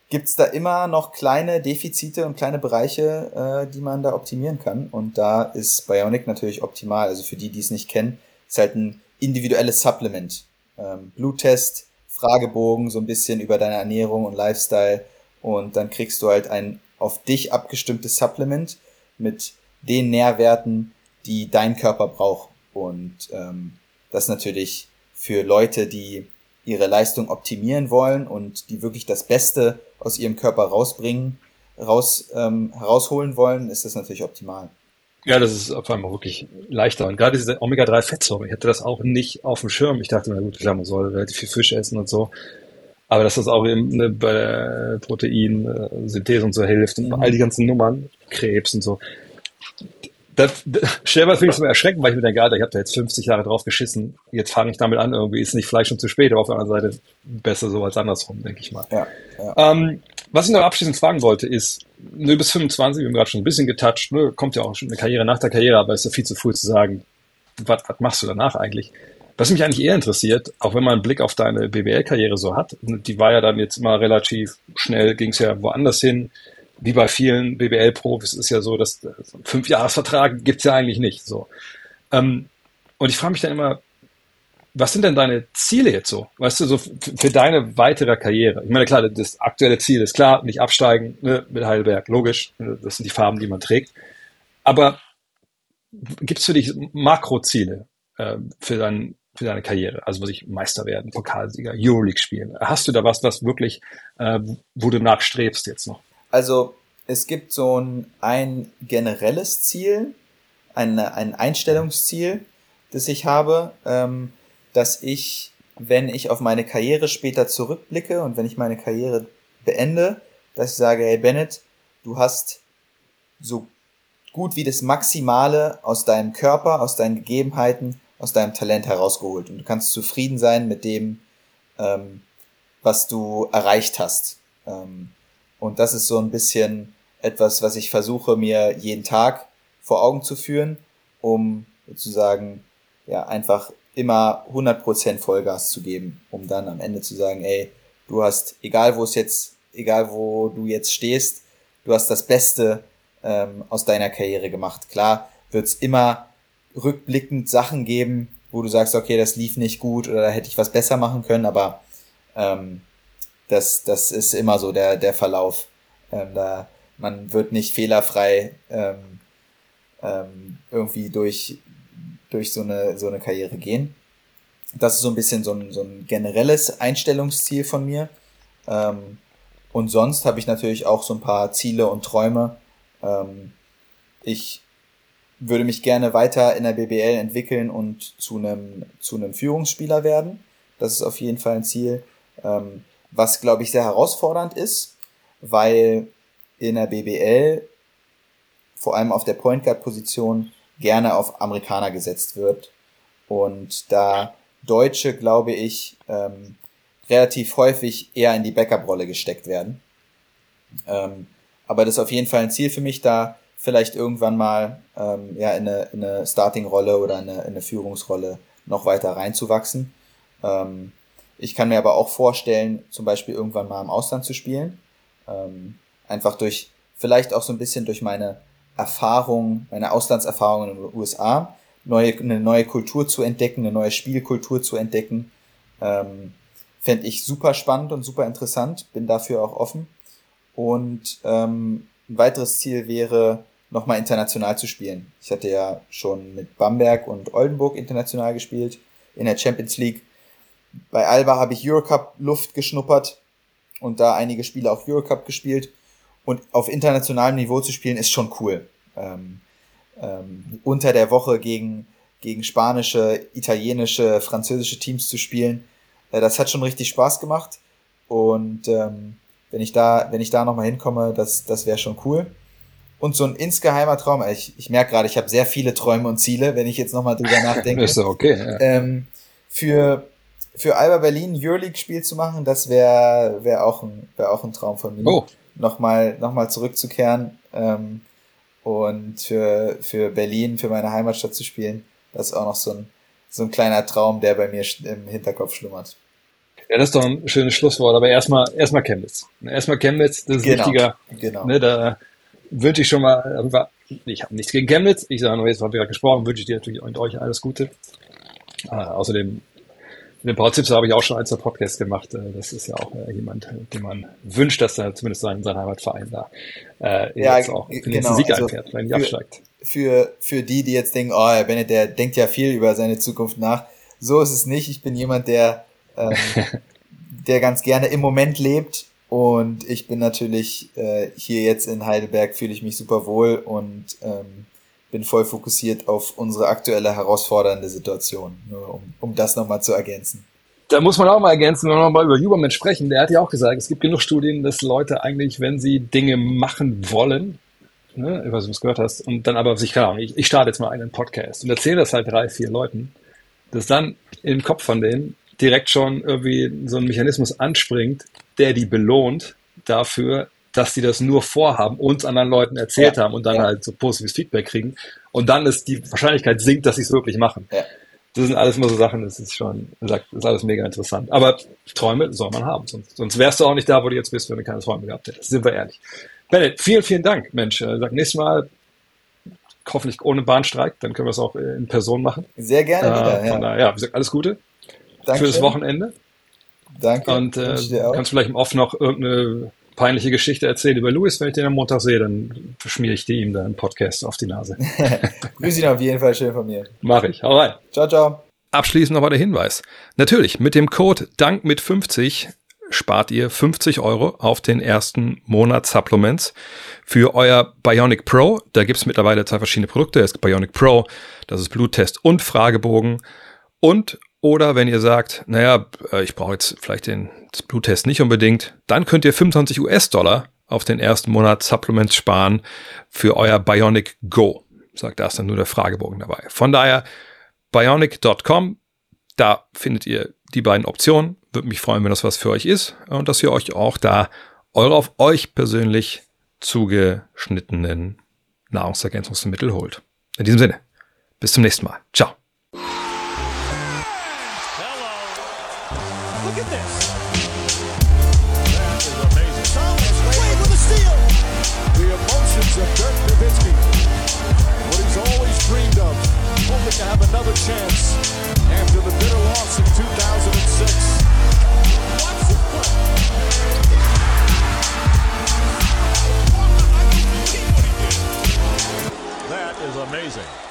Gibt es da immer noch kleine Defizite und kleine Bereiche, äh, die man da optimieren kann? Und da ist Bionic natürlich optimal. Also für die, die es nicht kennen, ist halt ein individuelles Supplement. Ähm, Bluttest, Fragebogen, so ein bisschen über deine Ernährung und Lifestyle und dann kriegst du halt ein auf dich abgestimmtes Supplement mit den Nährwerten, die dein Körper braucht. Und ähm, das natürlich für Leute, die ihre Leistung optimieren wollen und die wirklich das Beste aus ihrem Körper rausbringen, raus, ähm, herausholen wollen, ist das natürlich optimal. Ja, das ist auf einmal wirklich leichter. Und gerade diese Omega-3-Fettsäure, ich hatte das auch nicht auf dem Schirm. Ich dachte, na gut, klar, man soll relativ viel Fisch essen und so. Aber dass das auch eben ne, bei der Proteinsynthese und so hilft und mhm. all die ganzen Nummern, Krebs und so. Das, das schnell finde ich so erschreckend, weil ich mir denke, Alter, ich habe da jetzt 50 Jahre drauf geschissen. Jetzt fange ich damit an, irgendwie ist nicht vielleicht schon zu spät, aber auf der anderen Seite besser so als andersrum, denke ich mal. Ja, ja. Ähm, was ich noch abschließend fragen wollte, ist, ne, bis 25, wir haben gerade schon ein bisschen getoucht, ne, kommt ja auch schon eine Karriere nach der Karriere, aber ist ja viel zu früh zu sagen, was, was machst du danach eigentlich? Was mich eigentlich eher interessiert, auch wenn man einen Blick auf deine BWL-Karriere so hat, die war ja dann jetzt immer relativ schnell, ging es ja woanders hin. Wie bei vielen BWL-Profis ist ja so, dass so einen Fünfjahresvertrag gibt's ja eigentlich nicht. So. Ähm, und ich frage mich dann immer, was sind denn deine Ziele jetzt so? Weißt du, so für deine weitere Karriere? Ich meine, klar, das aktuelle Ziel ist klar, nicht absteigen ne, mit Heidelberg, logisch. Ne, das sind die Farben, die man trägt. Aber gibt es für dich Makroziele äh, für dein für deine Karriere? Also was ich Meister werden, Pokalsieger, Euroleague spielen. Hast du da was, was wirklich, äh, wo du nachstrebst jetzt noch? Also es gibt so ein, ein generelles Ziel, ein, ein Einstellungsziel, das ich habe, ähm, dass ich, wenn ich auf meine Karriere später zurückblicke und wenn ich meine Karriere beende, dass ich sage, hey Bennett, du hast so gut wie das Maximale aus deinem Körper, aus deinen Gegebenheiten aus deinem Talent herausgeholt und du kannst zufrieden sein mit dem, ähm, was du erreicht hast. Ähm, und das ist so ein bisschen etwas, was ich versuche, mir jeden Tag vor Augen zu führen, um sozusagen ja einfach immer 100% Vollgas zu geben, um dann am Ende zu sagen, ey, du hast, egal wo es jetzt, egal wo du jetzt stehst, du hast das Beste ähm, aus deiner Karriere gemacht. Klar wird es immer rückblickend Sachen geben, wo du sagst, okay, das lief nicht gut oder da hätte ich was besser machen können, aber ähm, das, das ist immer so der, der Verlauf. Ähm, da, man wird nicht fehlerfrei ähm, ähm, irgendwie durch, durch so eine, so eine Karriere gehen. Das ist so ein bisschen so ein, so ein generelles Einstellungsziel von mir. Ähm, und sonst habe ich natürlich auch so ein paar Ziele und Träume. Ähm, ich würde mich gerne weiter in der BBL entwickeln und zu einem, zu einem Führungsspieler werden. Das ist auf jeden Fall ein Ziel, ähm, was, glaube ich, sehr herausfordernd ist, weil in der BBL vor allem auf der Point Guard Position gerne auf Amerikaner gesetzt wird und da Deutsche, glaube ich, ähm, relativ häufig eher in die Backup-Rolle gesteckt werden. Ähm, aber das ist auf jeden Fall ein Ziel für mich, da vielleicht irgendwann mal ähm, ja, in eine, in eine Starting-Rolle oder in eine, in eine Führungsrolle noch weiter reinzuwachsen. Ähm, ich kann mir aber auch vorstellen, zum Beispiel irgendwann mal im Ausland zu spielen. Ähm, einfach durch, vielleicht auch so ein bisschen durch meine Erfahrung, meine Auslandserfahrung in den USA, neue, eine neue Kultur zu entdecken, eine neue Spielkultur zu entdecken. Ähm, Fände ich super spannend und super interessant, bin dafür auch offen. Und ähm, ein weiteres Ziel wäre, nochmal international zu spielen. Ich hatte ja schon mit Bamberg und Oldenburg international gespielt in der Champions League. Bei Alba habe ich Eurocup Luft geschnuppert und da einige Spiele auch Eurocup gespielt. Und auf internationalem Niveau zu spielen ist schon cool. Ähm, ähm, unter der Woche gegen, gegen spanische, italienische, französische Teams zu spielen, äh, das hat schon richtig Spaß gemacht. Und ähm, wenn ich da, wenn ich da nochmal hinkomme, das, das wäre schon cool. Und so ein insgeheimer Traum, ich, ich merke gerade, ich habe sehr viele Träume und Ziele, wenn ich jetzt nochmal drüber nachdenke. ist okay. Ja. Ähm, für, für Alba Berlin Euroleague-Spiel zu machen, das wäre wär auch, ein, wär auch ein Traum von mir. Oh. Nochmal, nochmal zurückzukehren ähm, und für, für Berlin, für meine Heimatstadt zu spielen, das ist auch noch so ein, so ein kleiner Traum, der bei mir im Hinterkopf schlummert. Ja, das ist doch ein schönes Schlusswort. Aber erstmal, erstmal Chemnitz. Erstmal Chemnitz, das ist genau, wichtiger. Genau. Ne, da wünsche ich schon mal, ich habe nichts gegen Chemnitz. Ich sage nur, jetzt haben wir gerade gesprochen, wünsche ich dir natürlich und euch alles Gute. Äh, außerdem, den Paul Zipser habe ich auch schon als Podcast gemacht. Äh, das ist ja auch äh, jemand, den man wünscht, dass er zumindest sein, sein Heimatverein da äh, ja, jetzt auch den genau, Sieg also einfährt, wenn er absteigt. Für, für die, die jetzt denken, oh, Herr Bennett, der denkt ja viel über seine Zukunft nach. So ist es nicht. Ich bin jemand, der ähm, der ganz gerne im Moment lebt. Und ich bin natürlich äh, hier jetzt in Heidelberg, fühle ich mich super wohl und ähm, bin voll fokussiert auf unsere aktuelle herausfordernde Situation, nur um, um das nochmal zu ergänzen. Da muss man auch mal ergänzen, wenn wir nochmal über Huberman sprechen. Der hat ja auch gesagt, es gibt genug Studien, dass Leute eigentlich, wenn sie Dinge machen wollen, ne, ich weiß nicht, was du gehört hast, und dann aber sich, keine Ahnung, ich, ich starte jetzt mal einen Podcast und erzähle das halt drei, vier Leuten, dass dann im Kopf von denen direkt schon irgendwie so ein Mechanismus anspringt, der die belohnt dafür, dass sie das nur vorhaben, uns anderen Leuten erzählt ja, haben und dann ja. halt so positives Feedback kriegen. Und dann ist die Wahrscheinlichkeit sinkt, dass sie es wirklich machen. Ja. Das sind alles immer so Sachen, das ist schon, das ist alles mega interessant. Aber Träume soll man haben, sonst, sonst wärst du auch nicht da, wo du jetzt bist, wenn du keine Träume gehabt hättest. Sind wir ehrlich. Bennett, vielen, vielen Dank, Mensch. Äh, sag nächstes Mal hoffentlich ohne Bahnstreik, dann können wir es auch in Person machen. Sehr gerne äh, wieder. Ja. Daher, ja, wie gesagt, alles Gute. Dankeschön. fürs Wochenende. Danke. Und äh, kannst vielleicht im Off noch irgendeine peinliche Geschichte erzählen über Louis. Wenn ich den am Montag sehe, dann schmiere ich dir ihm da einen Podcast auf die Nase. Grüß ihn auf jeden Fall schön von mir. Mach ich. Hau rein. Ciao, ciao. Abschließend nochmal der Hinweis. Natürlich, mit dem Code DANK mit 50 spart ihr 50 Euro auf den ersten Monat Supplements für euer Bionic Pro. Da gibt es mittlerweile zwei verschiedene Produkte. Es gibt Bionic Pro, das ist Bluttest und Fragebogen. Und oder wenn ihr sagt, naja, äh, ich brauche jetzt vielleicht den Bluttest nicht unbedingt, dann könnt ihr 25 US-Dollar auf den ersten Monat Supplements sparen für euer Bionic Go. Sagt, da ist dann nur der Fragebogen dabei. Von daher, bionic.com, da findet ihr die beiden Optionen. Würde mich freuen, wenn das was für euch ist und dass ihr euch auch da eure auf euch persönlich zugeschnittenen Nahrungsergänzungsmittel holt. In diesem Sinne, bis zum nächsten Mal. Ciao. Amazing.